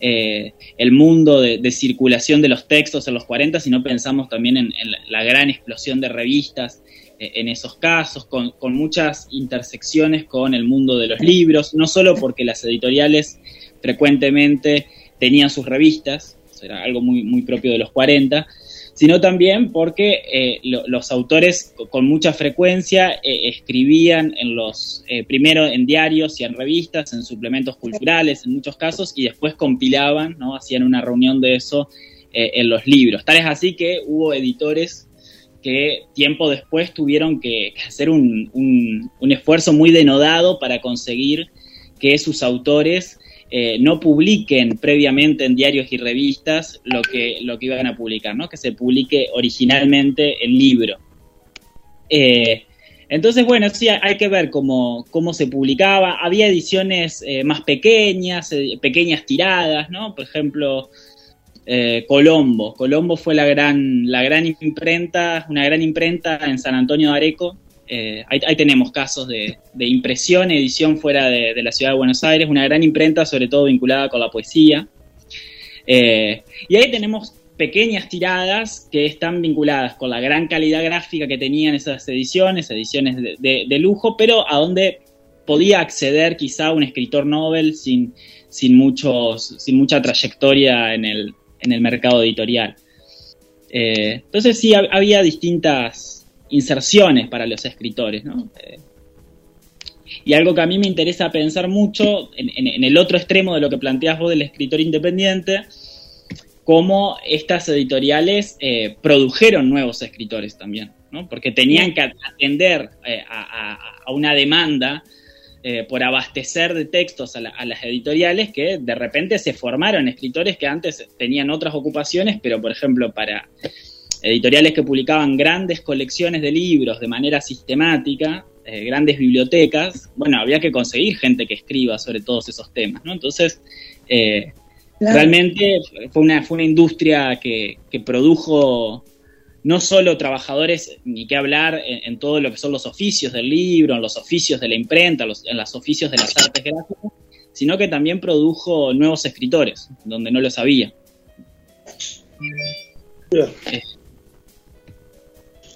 [SPEAKER 1] eh, el mundo de, circulación de los textos en los 40, sino pensamos también en, la gran explosión de revistas eh, en esos casos, con, muchas intersecciones con el mundo de los libros, no solo porque las editoriales frecuentemente tenían sus revistas, era algo muy, muy propio de los 40, sino también porque eh, los autores con mucha frecuencia eh, escribían en los, eh, primero en diarios y en revistas, en suplementos culturales en muchos casos, y después compilaban, ¿no? hacían una reunión de eso en los libros. Tal es así que hubo editores que tiempo después tuvieron que, hacer un, un esfuerzo muy denodado para conseguir que sus autores eh, no publiquen previamente en diarios y revistas lo que, lo que iban a publicar, ¿no? que se publique originalmente el libro. Eh, entonces, bueno, sí, hay que ver cómo, cómo se publicaba. Había ediciones eh, más pequeñas, pequeñas tiradas, ¿no? Por ejemplo, Colombo. Colombo fue la gran, la gran imprenta, una gran imprenta en San Antonio de Areco, eh, ahí, tenemos casos de, impresión, edición fuera de, la ciudad de Buenos Aires, una gran imprenta, sobre todo vinculada con la poesía. Eh, y ahí tenemos pequeñas tiradas que están vinculadas con la gran calidad gráfica que tenían esas ediciones, ediciones de, lujo, pero a donde podía acceder quizá un escritor Nobel sin, sin, muchos, sin mucha trayectoria en el, mercado editorial. Eh, entonces sí, había distintas, inserciones para los escritores, ¿no? Eh, y algo que a mí me interesa pensar mucho, en, el otro extremo de lo que planteas vos del escritor independiente, cómo estas editoriales eh, produjeron nuevos escritores también, ¿no? Porque tenían que atender eh, a, una demanda por abastecer de textos a, a, las editoriales que de repente se formaron escritores que antes tenían otras ocupaciones, pero por ejemplo para editoriales que publicaban grandes colecciones de libros de manera sistemática, eh, grandes bibliotecas, bueno, había que conseguir gente que escriba sobre todos esos temas, ¿no? Entonces, eh, realmente fue una, fue una industria que, que, produjo no solo trabajadores, ni qué hablar, en, todo lo que son los oficios del libro, en los oficios de la imprenta, en los oficios de las artes gráficas, sino que también produjo nuevos escritores, donde no los había.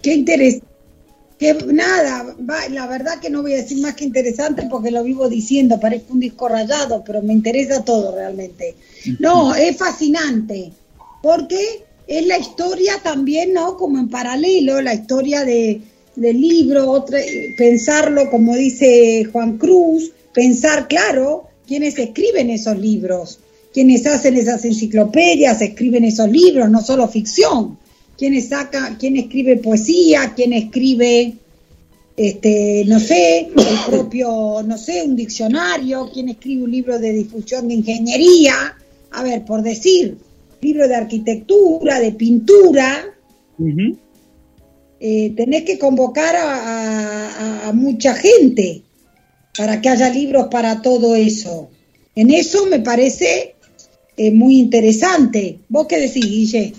[SPEAKER 5] Qué interesante. Que nada, la verdad que no voy a decir más que interesante porque lo vivo diciendo, parece un disco rayado, pero me interesa todo realmente. No, es fascinante, porque es la historia también, ¿no? Como en paralelo, la historia de, del libro, pensarlo, como dice Juan Cruz, pensar, claro, quienes escriben esos libros, quienes hacen esas enciclopedias, escriben esos libros, no solo ficción, quienes saca, quién escribe poesía, quién escribe, este, no sé, el propio, no sé, un diccionario, quién escribe un libro de difusión de ingeniería, a ver, por decir, libro de arquitectura, de pintura, eh, tenés que convocar a, mucha gente para que haya libros para todo eso. En eso me parece eh, muy interesante. ¿Vos qué decís, Guille?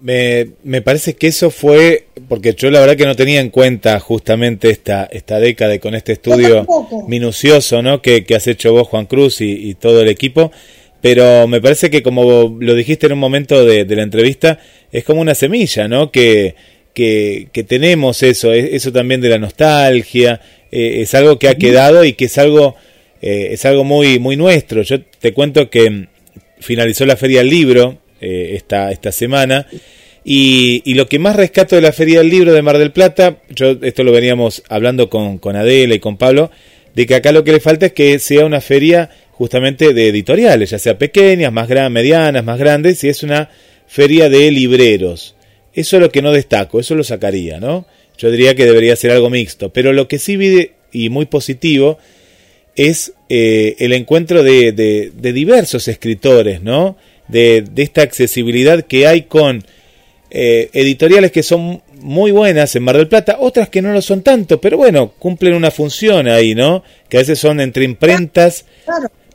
[SPEAKER 4] Me, me, parece que eso fue, porque yo la verdad que no tenía en cuenta justamente esta, esta década con este estudio minucioso ¿no? que, has hecho vos, Juan Cruz, y, todo el equipo, pero me parece que como lo dijiste en un momento de, la entrevista, es como una semilla, ¿no? Que, que, tenemos eso, eso también de la nostalgia, eh, es algo que ha quedado y que es algo, eh, es algo muy, muy nuestro. Yo te cuento que finalizó la Feria del Libro, eh, esta, esta semana. Y, y, lo que más rescato de la Feria del Libro de Mar del Plata, yo esto lo veníamos hablando con, con Adela y con Pablo, de que acá lo que le falta es que sea una feria justamente de editoriales, ya sea pequeñas, más grandes, medianas, más grandes, y es una feria de libreros. Eso es lo que no destaco, eso lo sacaría, ¿no? Yo diría que debería ser algo mixto, pero lo que sí vi y muy positivo es eh, el encuentro de, de, de, diversos escritores, ¿no? De, esta accesibilidad que hay con eh, editoriales que son muy buenas en Mar del Plata, otras que no lo son tanto, pero bueno, cumplen una función ahí, ¿no? Que a veces son entre imprentas.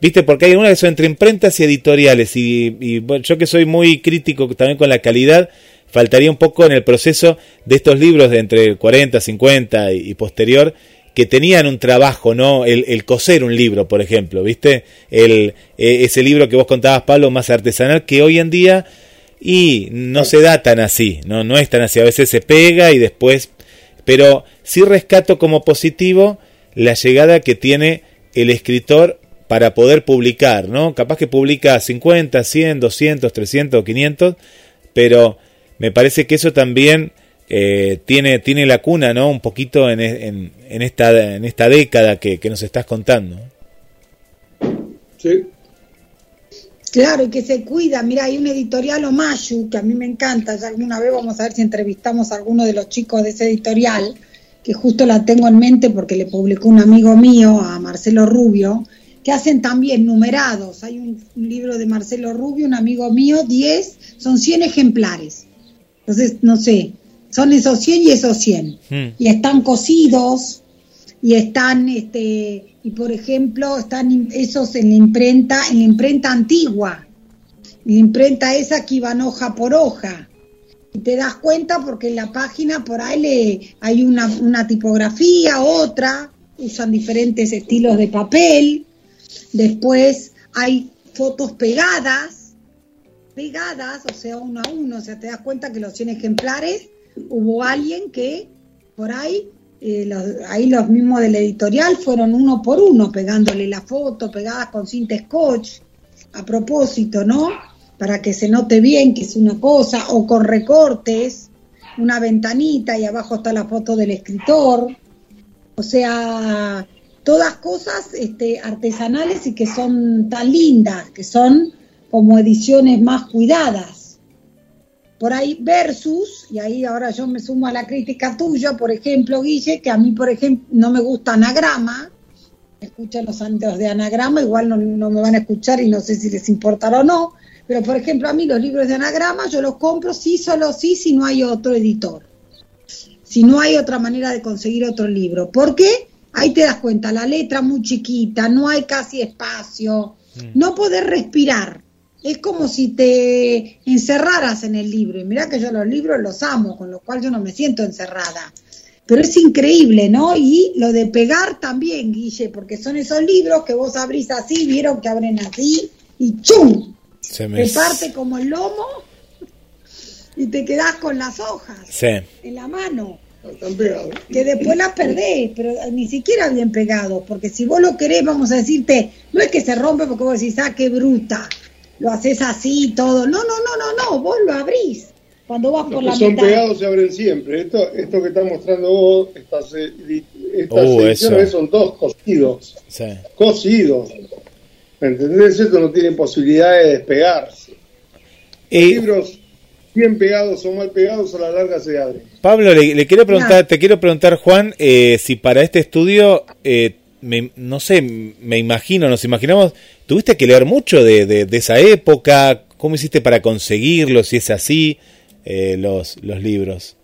[SPEAKER 4] ¿Viste? Porque hay algunas que son entre imprentas y editoriales. Y, bueno, yo que soy muy crítico también con la calidad, faltaría un poco en el proceso de estos libros de entre 40, 50 y posterior, que tenían un trabajo, ¿no? El, coser un libro, por ejemplo, ¿viste? El, e, ese libro que vos contabas, Pablo, más artesanal, que hoy en día y no se da tan así, ¿no? No es tan así, a veces se pega y después... Pero sí rescato como positivo la llegada que tiene el escritor para poder publicar, ¿no? Capaz que publica 50, 100, 200, 300, 500, pero me parece que eso también eh, tiene, tiene la cuna, ¿no? Un poquito en, en, en esta, en esta década que, que, nos estás contando.
[SPEAKER 5] Sí. Claro, y que se cuida. Mira, hay un editorial Omayu que a mí me encanta. Ya alguna vez vamos a ver si entrevistamos a alguno de los chicos de ese editorial, que justo la tengo en mente porque le publicó un amigo mío, a Marcelo Rubio, que hacen también numerados. Hay un, un libro de Marcelo Rubio, un amigo mío, 10, son 100 ejemplares. Entonces, no sé, son esos 100 y esos 100. Hmm. Y están cosidos y están, este, y por ejemplo, están esos en la imprenta, en la imprenta antigua. La imprenta esa que iban hoja por hoja. Y te das cuenta porque en la página por ahí le, hay una, una tipografía, otra, usan diferentes estilos de papel. Después hay fotos pegadas, pegadas, o sea, uno a uno. O sea, te das cuenta que los 100 ejemplares hubo alguien que por ahí, eh, ahí los mismos del editorial fueron uno por uno pegándole la foto, pegadas con cinta scotch, a propósito, ¿no? Para que se note bien que es una cosa, o con recortes, una ventanita y abajo está la foto del escritor. O sea, todas cosas este, artesanales y que son tan lindas, que son como ediciones más cuidadas por ahí versus, y ahí ahora yo me sumo a la crítica tuya, por ejemplo, Guille, que a mí, por ejemplo, no me gusta anagrama, escuchan los antes de anagrama, igual no, me van a escuchar y no sé si les importará o no, pero por ejemplo, a mí los libros de anagrama yo los compro sí, solo sí, si no hay otro editor. si no hay otra manera de conseguir otro libro. ¿Por qué? Ahí te das cuenta, la letra muy chiquita, no hay casi espacio, mm. no poder respirar. Es como si te encerraras en el libro. Y mira que yo los libros los amo, con lo cual yo no me siento encerrada. Pero es increíble, ¿no? Y lo de pegar también, Guille, porque son esos libros que vos abrís así, vieron que abren así, y ¡chum! Se me... Te parte como el lomo y te quedás con las hojas en la mano. Que después las perdés, pero ni siquiera bien pegados, porque si vos lo querés, vamos a decirte, no es que se rompe porque vos decís, ah, qué bruta, lo haces así todo. No, no, no, no, no, vos lo abrís. Cuando vas por la
[SPEAKER 6] son pegados se abren siempre. Esto, esto que está mostrando vos, estas, eh, estas uh, ediciones son todos cosidos. Cosidos. ¿Entendés? Esto no tiene posibilidad de despegarse. Los libros bien pegados o mal pegados a la larga se abren.
[SPEAKER 4] Pablo, le, quiero preguntar, te quiero preguntar, Juan, eh, si para este estudio, eh, no sé, me imagino, nos imaginamos, tuviste que leer mucho de, de, esa época, ¿cómo hiciste para conseguirlo, si es así, eh, los, los libros?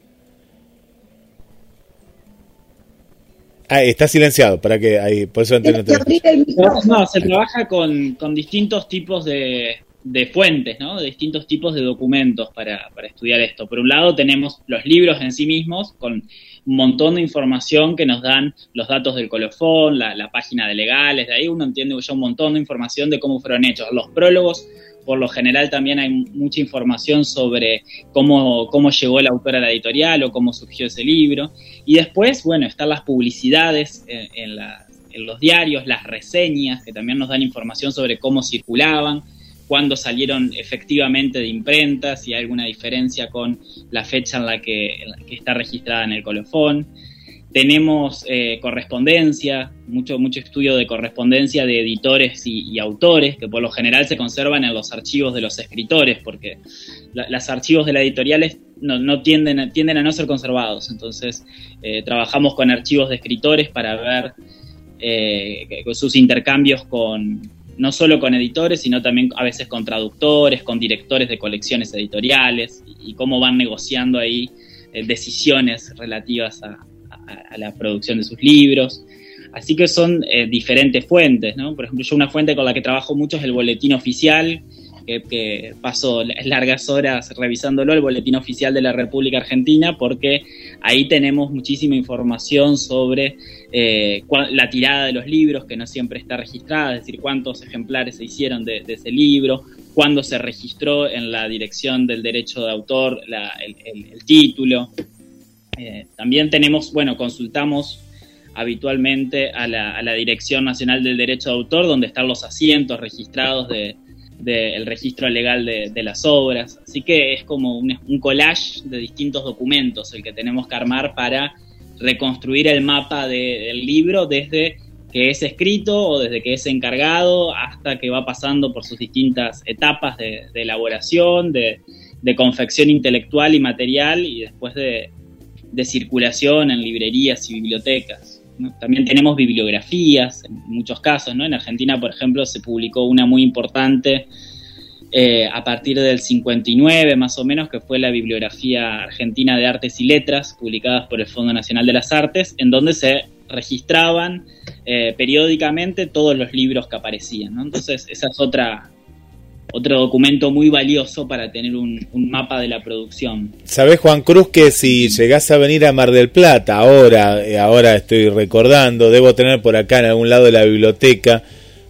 [SPEAKER 4] Ah, está silenciado, para que ahí, por eso
[SPEAKER 1] no, no, se trabaja con, con distintos tipos de, de fuentes, ¿no? de distintos tipos de documentos para, para, estudiar esto. Por un lado tenemos los libros en sí mismos con un montón de información que nos dan los datos del colofón, la, página de legales, de ahí uno entiende un montón de información de cómo fueron hechos. Los prólogos, por lo general, también hay mucha información sobre cómo, cómo llegó el autor a la editorial o cómo surgió ese libro. Y después, bueno, están las publicidades en, en los diarios, las reseñas, que también nos dan información sobre cómo circulaban cuándo salieron efectivamente de imprenta, si hay alguna diferencia con la fecha en la que, está registrada en el colofón. Tenemos eh, correspondencia, mucho, mucho estudio de correspondencia de editores y, autores, que por lo general se conservan en los archivos de los escritores, porque los archivos de las editoriales no, tienden, tienden a no ser conservados. Entonces, eh, trabajamos con archivos de escritores para ver eh, sus intercambios con, no solo con editores, sino también a veces con traductores, con directores de colecciones editoriales y, cómo van negociando ahí eh, decisiones relativas a, la producción de sus libros. Así que son eh, diferentes fuentes, ¿no? Por ejemplo, yo una fuente con la que trabajo mucho es el boletín oficial, que, paso largas horas revisándolo, el boletín oficial de la República Argentina, porque ahí tenemos muchísima información sobre eh, la tirada de los libros, que no siempre está registrada, es decir, cuántos ejemplares se hicieron de, ese libro, cuándo se registró en la dirección del derecho de autor el, título. Eh, también tenemos, bueno, consultamos habitualmente a la, Dirección Nacional del Derecho de Autor, donde están los asientos registrados de, del registro legal de, las obras. Así que es como un, collage de distintos documentos el que tenemos que armar para reconstruir el mapa del libro desde que es escrito o desde que es encargado hasta que va pasando por sus distintas etapas de, elaboración, de, confección intelectual y material y después de, circulación en librerías y bibliotecas. También tenemos bibliografías, en muchos casos, ¿no? En Argentina, por ejemplo, se publicó una muy importante eh, a partir del 59, más o menos, que fue la Bibliografía Argentina de Artes y Letras, publicadas por el Fondo Nacional de las Artes, en donde se registraban eh, periódicamente todos los libros que aparecían, Entonces, esa es otra, otro documento muy valioso para tener un, mapa de la producción.
[SPEAKER 4] Sabes, Juan Cruz, que si llegás a venir a Mar del Plata, ahora, eh, ahora estoy recordando, debo tener por acá en algún lado de la biblioteca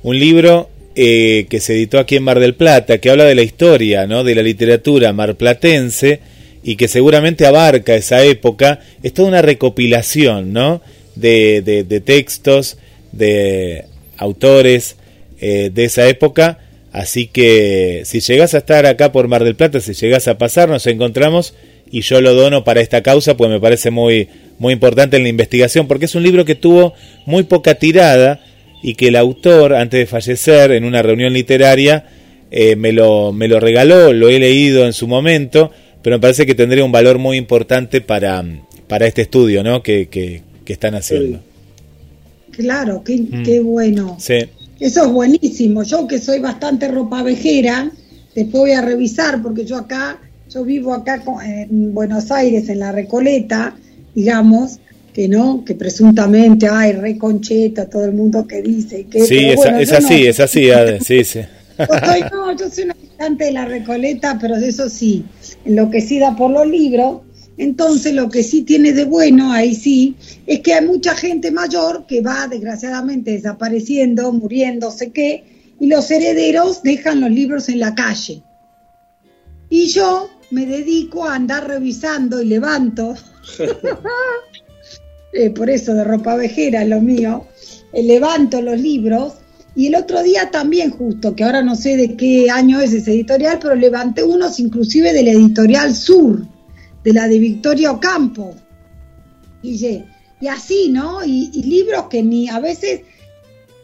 [SPEAKER 4] un libro eh, que se editó aquí en Mar del Plata, que habla de la historia, ¿no? de la literatura marplatense y que seguramente abarca esa época. Es toda una recopilación ¿no? de, de, textos, de autores eh, de esa época Así que si llegas a estar acá por Mar del Plata, si llegas a pasar, nos encontramos y yo lo dono para esta causa, pues me parece muy, muy importante en la investigación, porque es un libro que tuvo muy poca tirada y que el autor, antes de fallecer, en una reunión literaria, eh, me, lo, me lo regaló, lo he leído en su momento, pero me parece que tendría un valor muy importante para, para este estudio ¿no? que, que, están haciendo.
[SPEAKER 5] Claro, qué, mm. qué bueno.
[SPEAKER 4] Sí.
[SPEAKER 5] Eso es buenísimo. Yo que soy bastante ropa vejera, después voy a revisar porque yo acá, yo vivo acá en Buenos Aires, en la Recoleta, digamos, que no, que presuntamente, ay, re concheta, todo el mundo que dice que...
[SPEAKER 4] Sí, es, es así, es así, sí, sí.
[SPEAKER 5] Yo soy, no, yo soy una habitante de la Recoleta, pero eso sí, enloquecida por los libros. Entonces, lo que sí tiene de bueno, ahí sí, es que hay mucha gente mayor que va desgraciadamente desapareciendo, muriendo, sé qué, y los herederos dejan los libros en la calle. Y yo me dedico a andar revisando y levanto, eh, por eso de ropa vejera lo mío, eh, levanto los libros y el otro día también justo, que ahora no sé de qué año es ese editorial, pero levanté unos inclusive de la editorial Sur, de la de Victoria Ocampo. Y, y así, ¿no? Y, libros que ni a veces,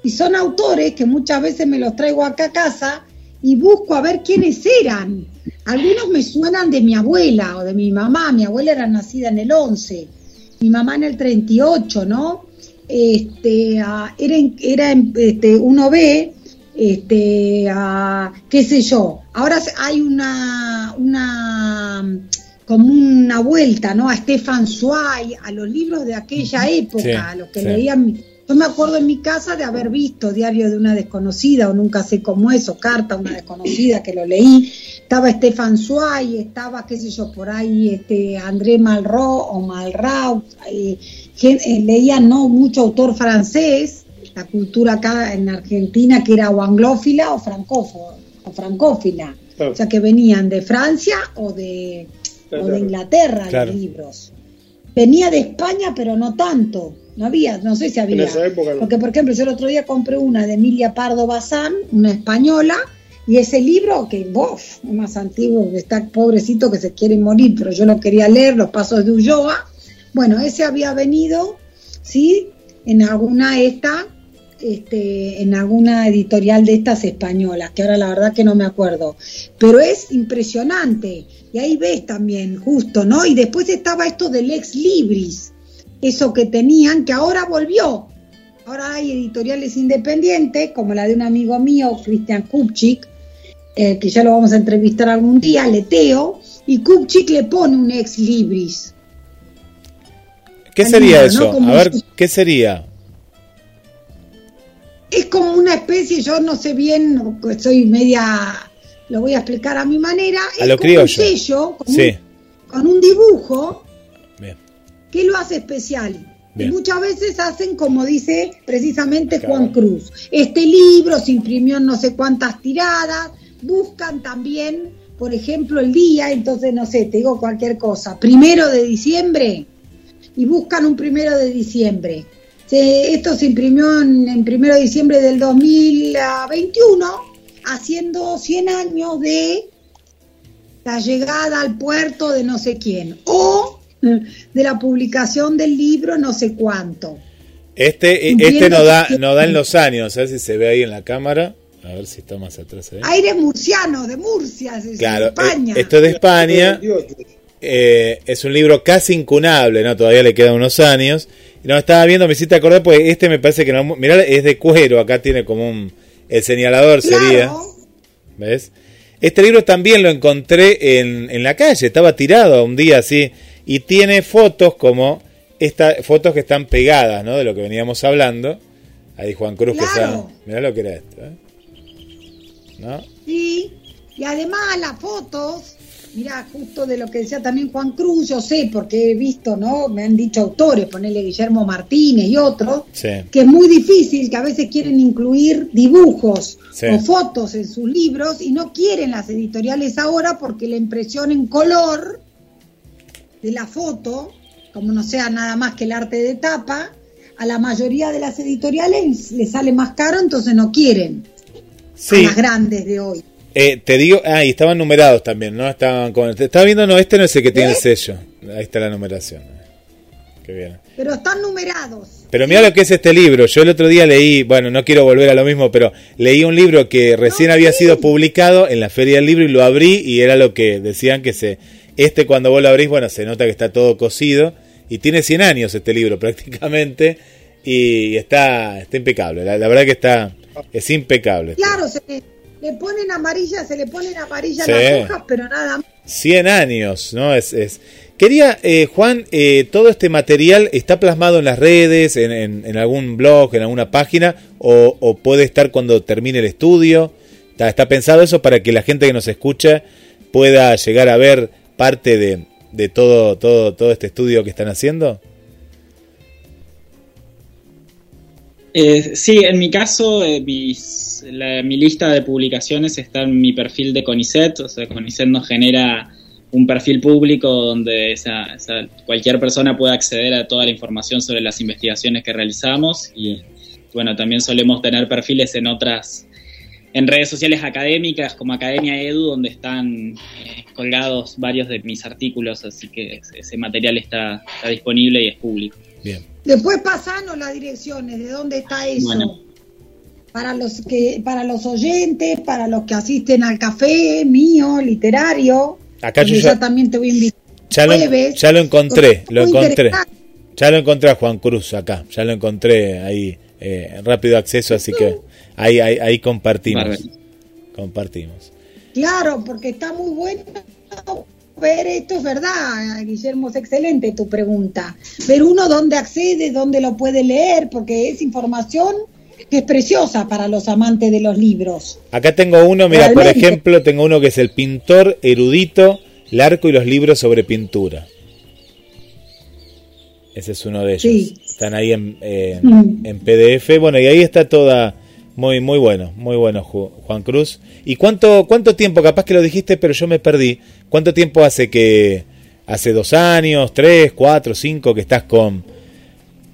[SPEAKER 5] y son autores que muchas veces me los traigo acá a casa y busco a ver quiénes eran. Algunos me suenan de mi abuela o de mi mamá. Mi abuela era nacida en el 11, mi mamá en el 38, ¿no? este, era, era este, uno ve, este, qué sé yo, ahora hay una, una como una vuelta, ¿no? A Stefan Zweig, a los libros de aquella época, a los que leían. Yo me acuerdo en mi casa de haber visto Diario de una desconocida, o nunca sé cómo es, o Carta a una desconocida, que lo leí. Estaba Stefan Zweig, estaba, qué sé yo, por ahí, este, André Malraux o Malraux, eh, eh, leía no mucho autor francés, la cultura acá en Argentina que era o anglófila o francófila, o francófila, o sea que venían de Francia o de, de Inglaterra los libros. Venía de España, pero no tanto. No había, no sé si había. Porque, por ejemplo, yo el otro día compré una de Emilia Pardo Bazán, una española, y ese libro, que vos, es más antiguo, está pobrecito que se quiere morir, pero yo lo quería leer, Los Pasos de Ulloa, bueno, ese había venido, ¿sí? En alguna esta, este, en alguna editorial de estas españolas, que ahora la verdad que no me acuerdo. Pero es impresionante. Y ahí ves también, justo, ¿no? Y después estaba esto del ex libris, eso que tenían, que ahora volvió. Ahora hay editoriales independientes, como la de un amigo mío, Cristian Kupchik, eh, que ya lo vamos a entrevistar algún día, Leteo, y Kupchik le pone un ex libris.
[SPEAKER 4] ¿Qué sería eso? A ver, ¿qué sería?
[SPEAKER 5] Es como una especie, yo no sé bien, soy media, lo voy a explicar a mi manera.
[SPEAKER 4] A lo
[SPEAKER 5] como un sello, con,
[SPEAKER 4] sí.
[SPEAKER 5] un, con un dibujo bien. que lo hace especial. Y muchas veces hacen como dice precisamente Juan Cruz. Este libro se imprimió en no sé cuántas tiradas, buscan también, por ejemplo, el día, entonces no sé, te digo cualquier cosa, primero de diciembre, y buscan un primero de diciembre. Esto se imprimió en, primero de diciembre del 2021, haciendo 100 años de la llegada al puerto de no sé quién, o de la publicación del libro no sé cuánto.
[SPEAKER 4] Este, este no da, no da en los años, a ver si se ve ahí en la cámara. A ver si está más atrás. ¿eh?
[SPEAKER 5] Aire murciano, de Murcia,
[SPEAKER 4] claro,
[SPEAKER 5] de España.
[SPEAKER 4] Eh, esto es de España. Eh, es un libro casi incunable, ¿no? Todavía le quedan unos años. No estaba viendo, me hiciste acordar, pues este me parece que no. Mirá, es de cuero, acá tiene como un. El señalador sería. ¿Ves? Este libro también lo encontré en, en la calle, estaba tirado un día así. Y tiene fotos como. Estas fotos que están pegadas, ¿no? De lo que veníamos hablando. Ahí Juan Cruz que está. Mirá lo que era esto, ¿eh?
[SPEAKER 5] ¿No? Sí, y además las fotos Mira, justo de lo que decía también Juan Cruz, yo sé, porque he visto, ¿no? Me han dicho autores, ponerle Guillermo Martínez y otros, que es muy difícil, que a veces quieren incluir dibujos o fotos en sus libros y no quieren las editoriales ahora porque la impresión en color de la foto, como no sea nada más que el arte de tapa, a la mayoría de las editoriales les sale más caro, entonces no quieren. Sí. A las grandes de hoy.
[SPEAKER 4] Eh, te digo, ah, y estaban numerados también, ¿no? Estaban con, estaba viendo, no, este no es el que tiene el sello. Ahí está la numeración. Qué bien.
[SPEAKER 5] Pero están numerados.
[SPEAKER 4] Pero mira lo que es este libro. Yo el otro día leí, bueno, no quiero volver a lo mismo, pero leí un libro que recién había sido publicado en la Feria del Libro y lo abrí y era lo que decían que se... Este cuando vos lo abrís, bueno, se nota que está todo cosido y tiene 100 años este libro prácticamente y está, está impecable. La, verdad que está, es impecable.
[SPEAKER 5] Claro, se le ponen se le ponen amarillas las hojas, pero nada más.
[SPEAKER 4] 100 años, ¿no? Es, es... Quería, eh, Juan, eh, todo este material está plasmado en las redes, en, en, algún blog, en alguna página, o, o, puede estar cuando termine el estudio. ¿Está, ¿Está, pensado eso para que la gente que nos escucha pueda llegar a ver parte de, de todo, todo, todo este estudio que están haciendo?
[SPEAKER 1] Eh, sí, en mi caso, eh, mi lista de publicaciones está en mi perfil de CONICET, o sea, CONICET nos genera un perfil público donde cualquier persona puede acceder a toda la información sobre las investigaciones que realizamos y bueno, también solemos tener perfiles en otras, en redes sociales académicas como Academia Edu, donde están eh, colgados varios de mis artículos, así que ese material está disponible y es público.
[SPEAKER 4] Bien.
[SPEAKER 5] Después pasanos las direcciones, ¿de dónde está eso? Para los que, para los oyentes, para los que asisten al café mío, literario.
[SPEAKER 4] Acá yo
[SPEAKER 5] ya, también te voy a invitar.
[SPEAKER 4] Ya lo, ya lo encontré, lo encontré. Ya lo encontré a Juan Cruz acá, ya lo encontré ahí, eh, rápido acceso, así que ahí, ahí, ahí compartimos. Compartimos.
[SPEAKER 5] Claro, porque está muy bueno ver, esto es verdad, Guillermo, es excelente tu pregunta. Ver uno dónde accede, dónde lo puede leer, porque es información que es preciosa para los amantes de los libros.
[SPEAKER 4] Acá tengo uno, mira, por ejemplo, tengo uno que es el pintor erudito, el arco y los libros sobre pintura. Ese es uno de ellos. Están ahí en, mm. en PDF. Bueno, y ahí está toda muy, muy bueno, muy bueno, Juan Cruz. ¿Y cuánto, cuánto tiempo, capaz que lo dijiste, pero yo me perdí, cuánto tiempo hace que, hace dos años, tres, cuatro, cinco, que estás con,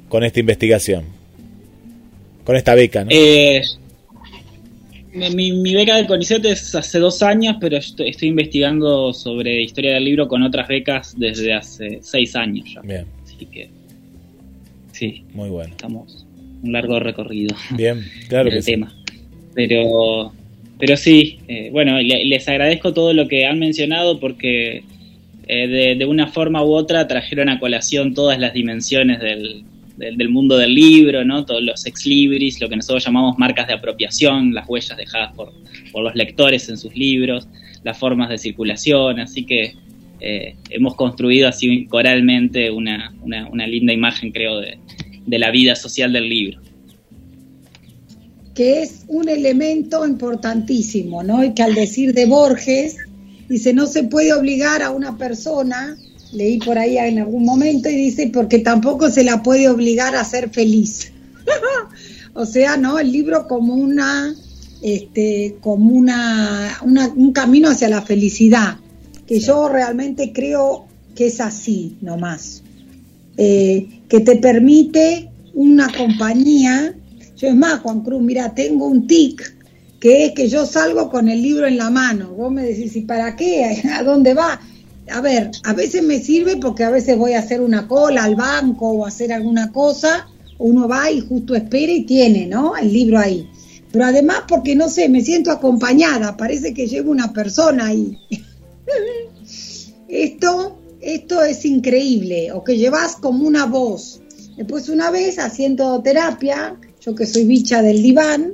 [SPEAKER 4] con esta investigación? Con esta beca, ¿no?
[SPEAKER 1] Eh, mi, beca del CONICET es hace dos años, pero estoy, investigando sobre historia del libro con otras becas desde hace seis años ya.
[SPEAKER 4] Bien.
[SPEAKER 1] Así que, sí.
[SPEAKER 4] Muy bueno.
[SPEAKER 1] Estamos un largo recorrido.
[SPEAKER 4] Bien, claro
[SPEAKER 1] que tema. Pero, pero sí, eh, bueno, les agradezco todo lo que han mencionado porque eh, de, una forma u otra trajeron a colación todas las dimensiones del, del, mundo del libro, ¿no? Todos los ex libris, lo que nosotros llamamos marcas de apropiación, las huellas dejadas por, por los lectores en sus libros, las formas de circulación, así que eh, hemos construido así coralmente una, una, una linda imagen, creo, de, de la vida social del libro.
[SPEAKER 5] Que es un elemento importantísimo, ¿no? Y que al decir de Borges, dice, no se puede obligar a una persona, leí por ahí en algún momento, y dice, porque tampoco se la puede obligar a ser feliz. o sea, ¿no? El libro como una, este, como una, un camino hacia la felicidad, que yo realmente creo que es así nomás. Eh, que te permite una compañía. Yo es más, Juan Cruz, mira, tengo un tic que es que yo salgo con el libro en la mano. Vos me decís, ¿y para qué? ¿A dónde va? A ver, a veces me sirve porque a veces voy a hacer una cola al banco o hacer alguna cosa. Uno va y justo espera y tiene, ¿no? El libro ahí. Pero además porque, no sé, me siento acompañada. Parece que llevo una persona ahí. Esto esto es increíble, o que llevas como una voz. Después una vez haciendo terapia, yo que soy bicha del diván,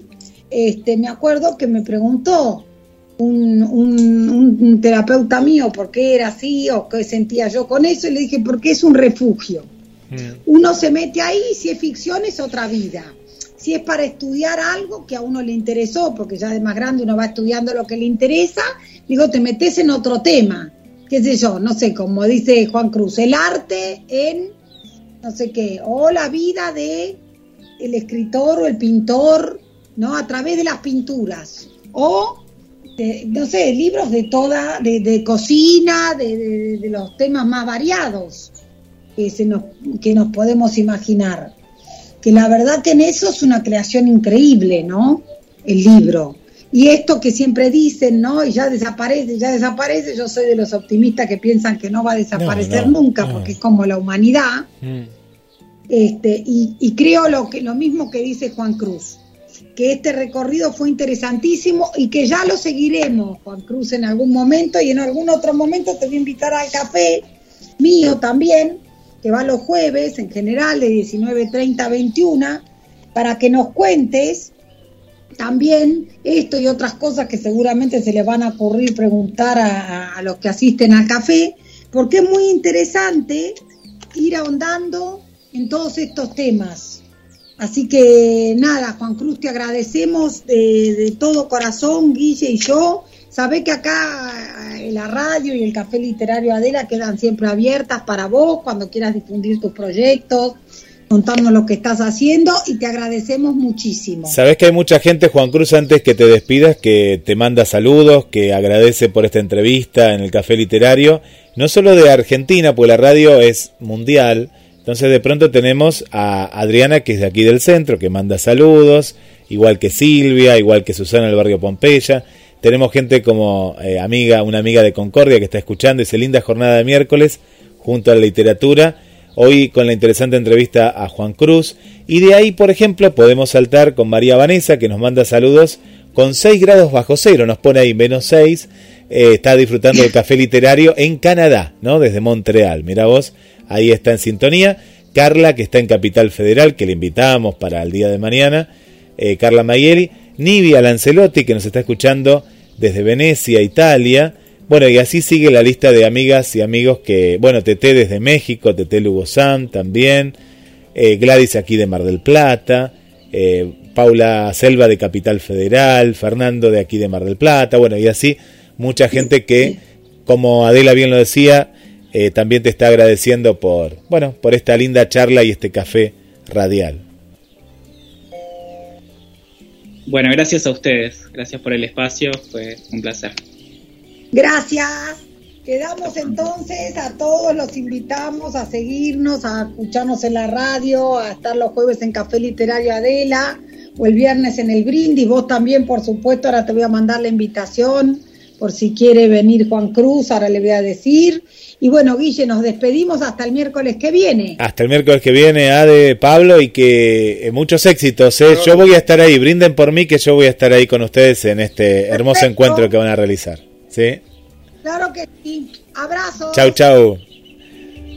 [SPEAKER 5] este, me acuerdo que me preguntó un, terapeuta mío por qué era así o qué sentía yo con eso, y le dije, porque es un refugio. Mm. Uno se mete ahí, si es ficción es otra vida. Si es para estudiar algo que a uno le interesó, porque ya de más grande uno va estudiando lo que le interesa, digo, te metes en otro tema qué sé yo, no sé, como dice Juan Cruz, el arte en no sé qué, o la vida de el escritor o el pintor, ¿no? A través de las pinturas, o, no sé, libros de toda, de, cocina, de, de, los temas más variados que, se nos, que nos podemos imaginar. Que la verdad que en eso es una creación increíble, ¿no? El libro. Y esto que siempre dicen, ¿no? Y ya desaparece, ya desaparece, yo soy de los optimistas que piensan que no va a desaparecer nunca, porque es como la humanidad. Mm. Este, y, creo lo, que, lo mismo que dice Juan Cruz, que este recorrido fue interesantísimo y que ya lo seguiremos, Juan Cruz, en algún momento y en algún otro momento te voy a invitar al café mío también, que va los jueves en general de 19.30 a 21, para que nos cuentes también esto y otras cosas que seguramente se les van a ocurrir preguntar a, los que asisten al café, porque es muy interesante ir ahondando en todos estos temas. Así que nada, Juan Cruz, te agradecemos de, de todo corazón, Guille y yo. Sabés que acá en la radio y el Café Literario Adela quedan siempre abiertas para vos cuando quieras difundir tus proyectos, contarnos lo que estás haciendo y te agradecemos muchísimo.
[SPEAKER 4] Sabes que hay mucha gente, Juan Cruz, antes que te despidas, que te manda saludos, que agradece por esta entrevista en el Café Literario, no solo de Argentina, porque la radio es mundial, entonces de pronto tenemos a Adriana, que es de aquí del centro, que manda saludos, igual que Silvia, igual que Susana del barrio Pompeya. Tenemos gente como eh, amiga, una amiga de Concordia que está escuchando, esa linda jornada de miércoles junto a la literatura hoy con la interesante entrevista a Juan Cruz. Y de ahí, por ejemplo, podemos saltar con María Vanessa, que nos manda saludos con 6 grados bajo cero, nos pone ahí menos 6. Eh, está disfrutando del café literario en Canadá, ¿no? Desde Montreal. Mira vos, ahí está en sintonía. Carla, que está en Capital Federal, que le invitamos para el día de mañana. Eh, Carla Mayeli. Nivia Lancelotti, que nos está escuchando desde Venecia, Italia. Bueno, y así sigue la lista de amigas y amigos que, bueno, Tete desde México, Tete Lugo Sam también, eh, Gladys aquí de Mar del Plata, eh, Paula Selva de Capital Federal, Fernando de aquí de Mar del Plata, bueno, y así mucha gente que, como Adela bien lo decía, eh, también te está agradeciendo por, bueno, por esta linda charla y este café radial.
[SPEAKER 1] Bueno, gracias a ustedes, gracias por el espacio, fue un placer.
[SPEAKER 5] Gracias. Quedamos entonces a todos, los invitamos a seguirnos, a escucharnos en la radio, a estar los jueves en Café Literario Adela o el viernes en el Brindis. Vos también, por supuesto, ahora te voy a mandar la invitación por si quiere venir Juan Cruz, ahora le voy a decir. Y bueno, Guille, nos despedimos hasta el miércoles que viene.
[SPEAKER 4] Hasta el miércoles que viene, Ade, Pablo, y que eh, muchos éxitos. ¿eh? Yo voy a estar ahí, brinden por mí que yo voy a estar ahí con ustedes en este hermoso encuentro que van a realizar. ¿Sí?
[SPEAKER 5] Claro que sí. Abrazo.
[SPEAKER 4] Chau, chau.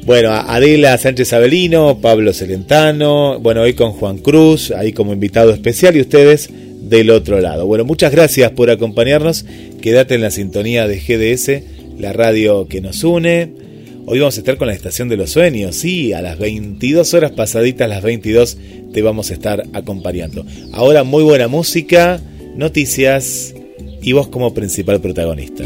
[SPEAKER 4] Bueno, Adela Sánchez Avelino, Pablo Celentano, bueno, hoy con Juan Cruz, ahí como invitado especial y ustedes del otro lado. Bueno, muchas gracias por acompañarnos. Quédate en la sintonía de GDS, la radio que nos une. Hoy vamos a estar con la Estación de los Sueños, sí, a las 22 horas pasaditas, las 22, te vamos a estar acompañando. Ahora muy buena música, noticias y vos como principal protagonista.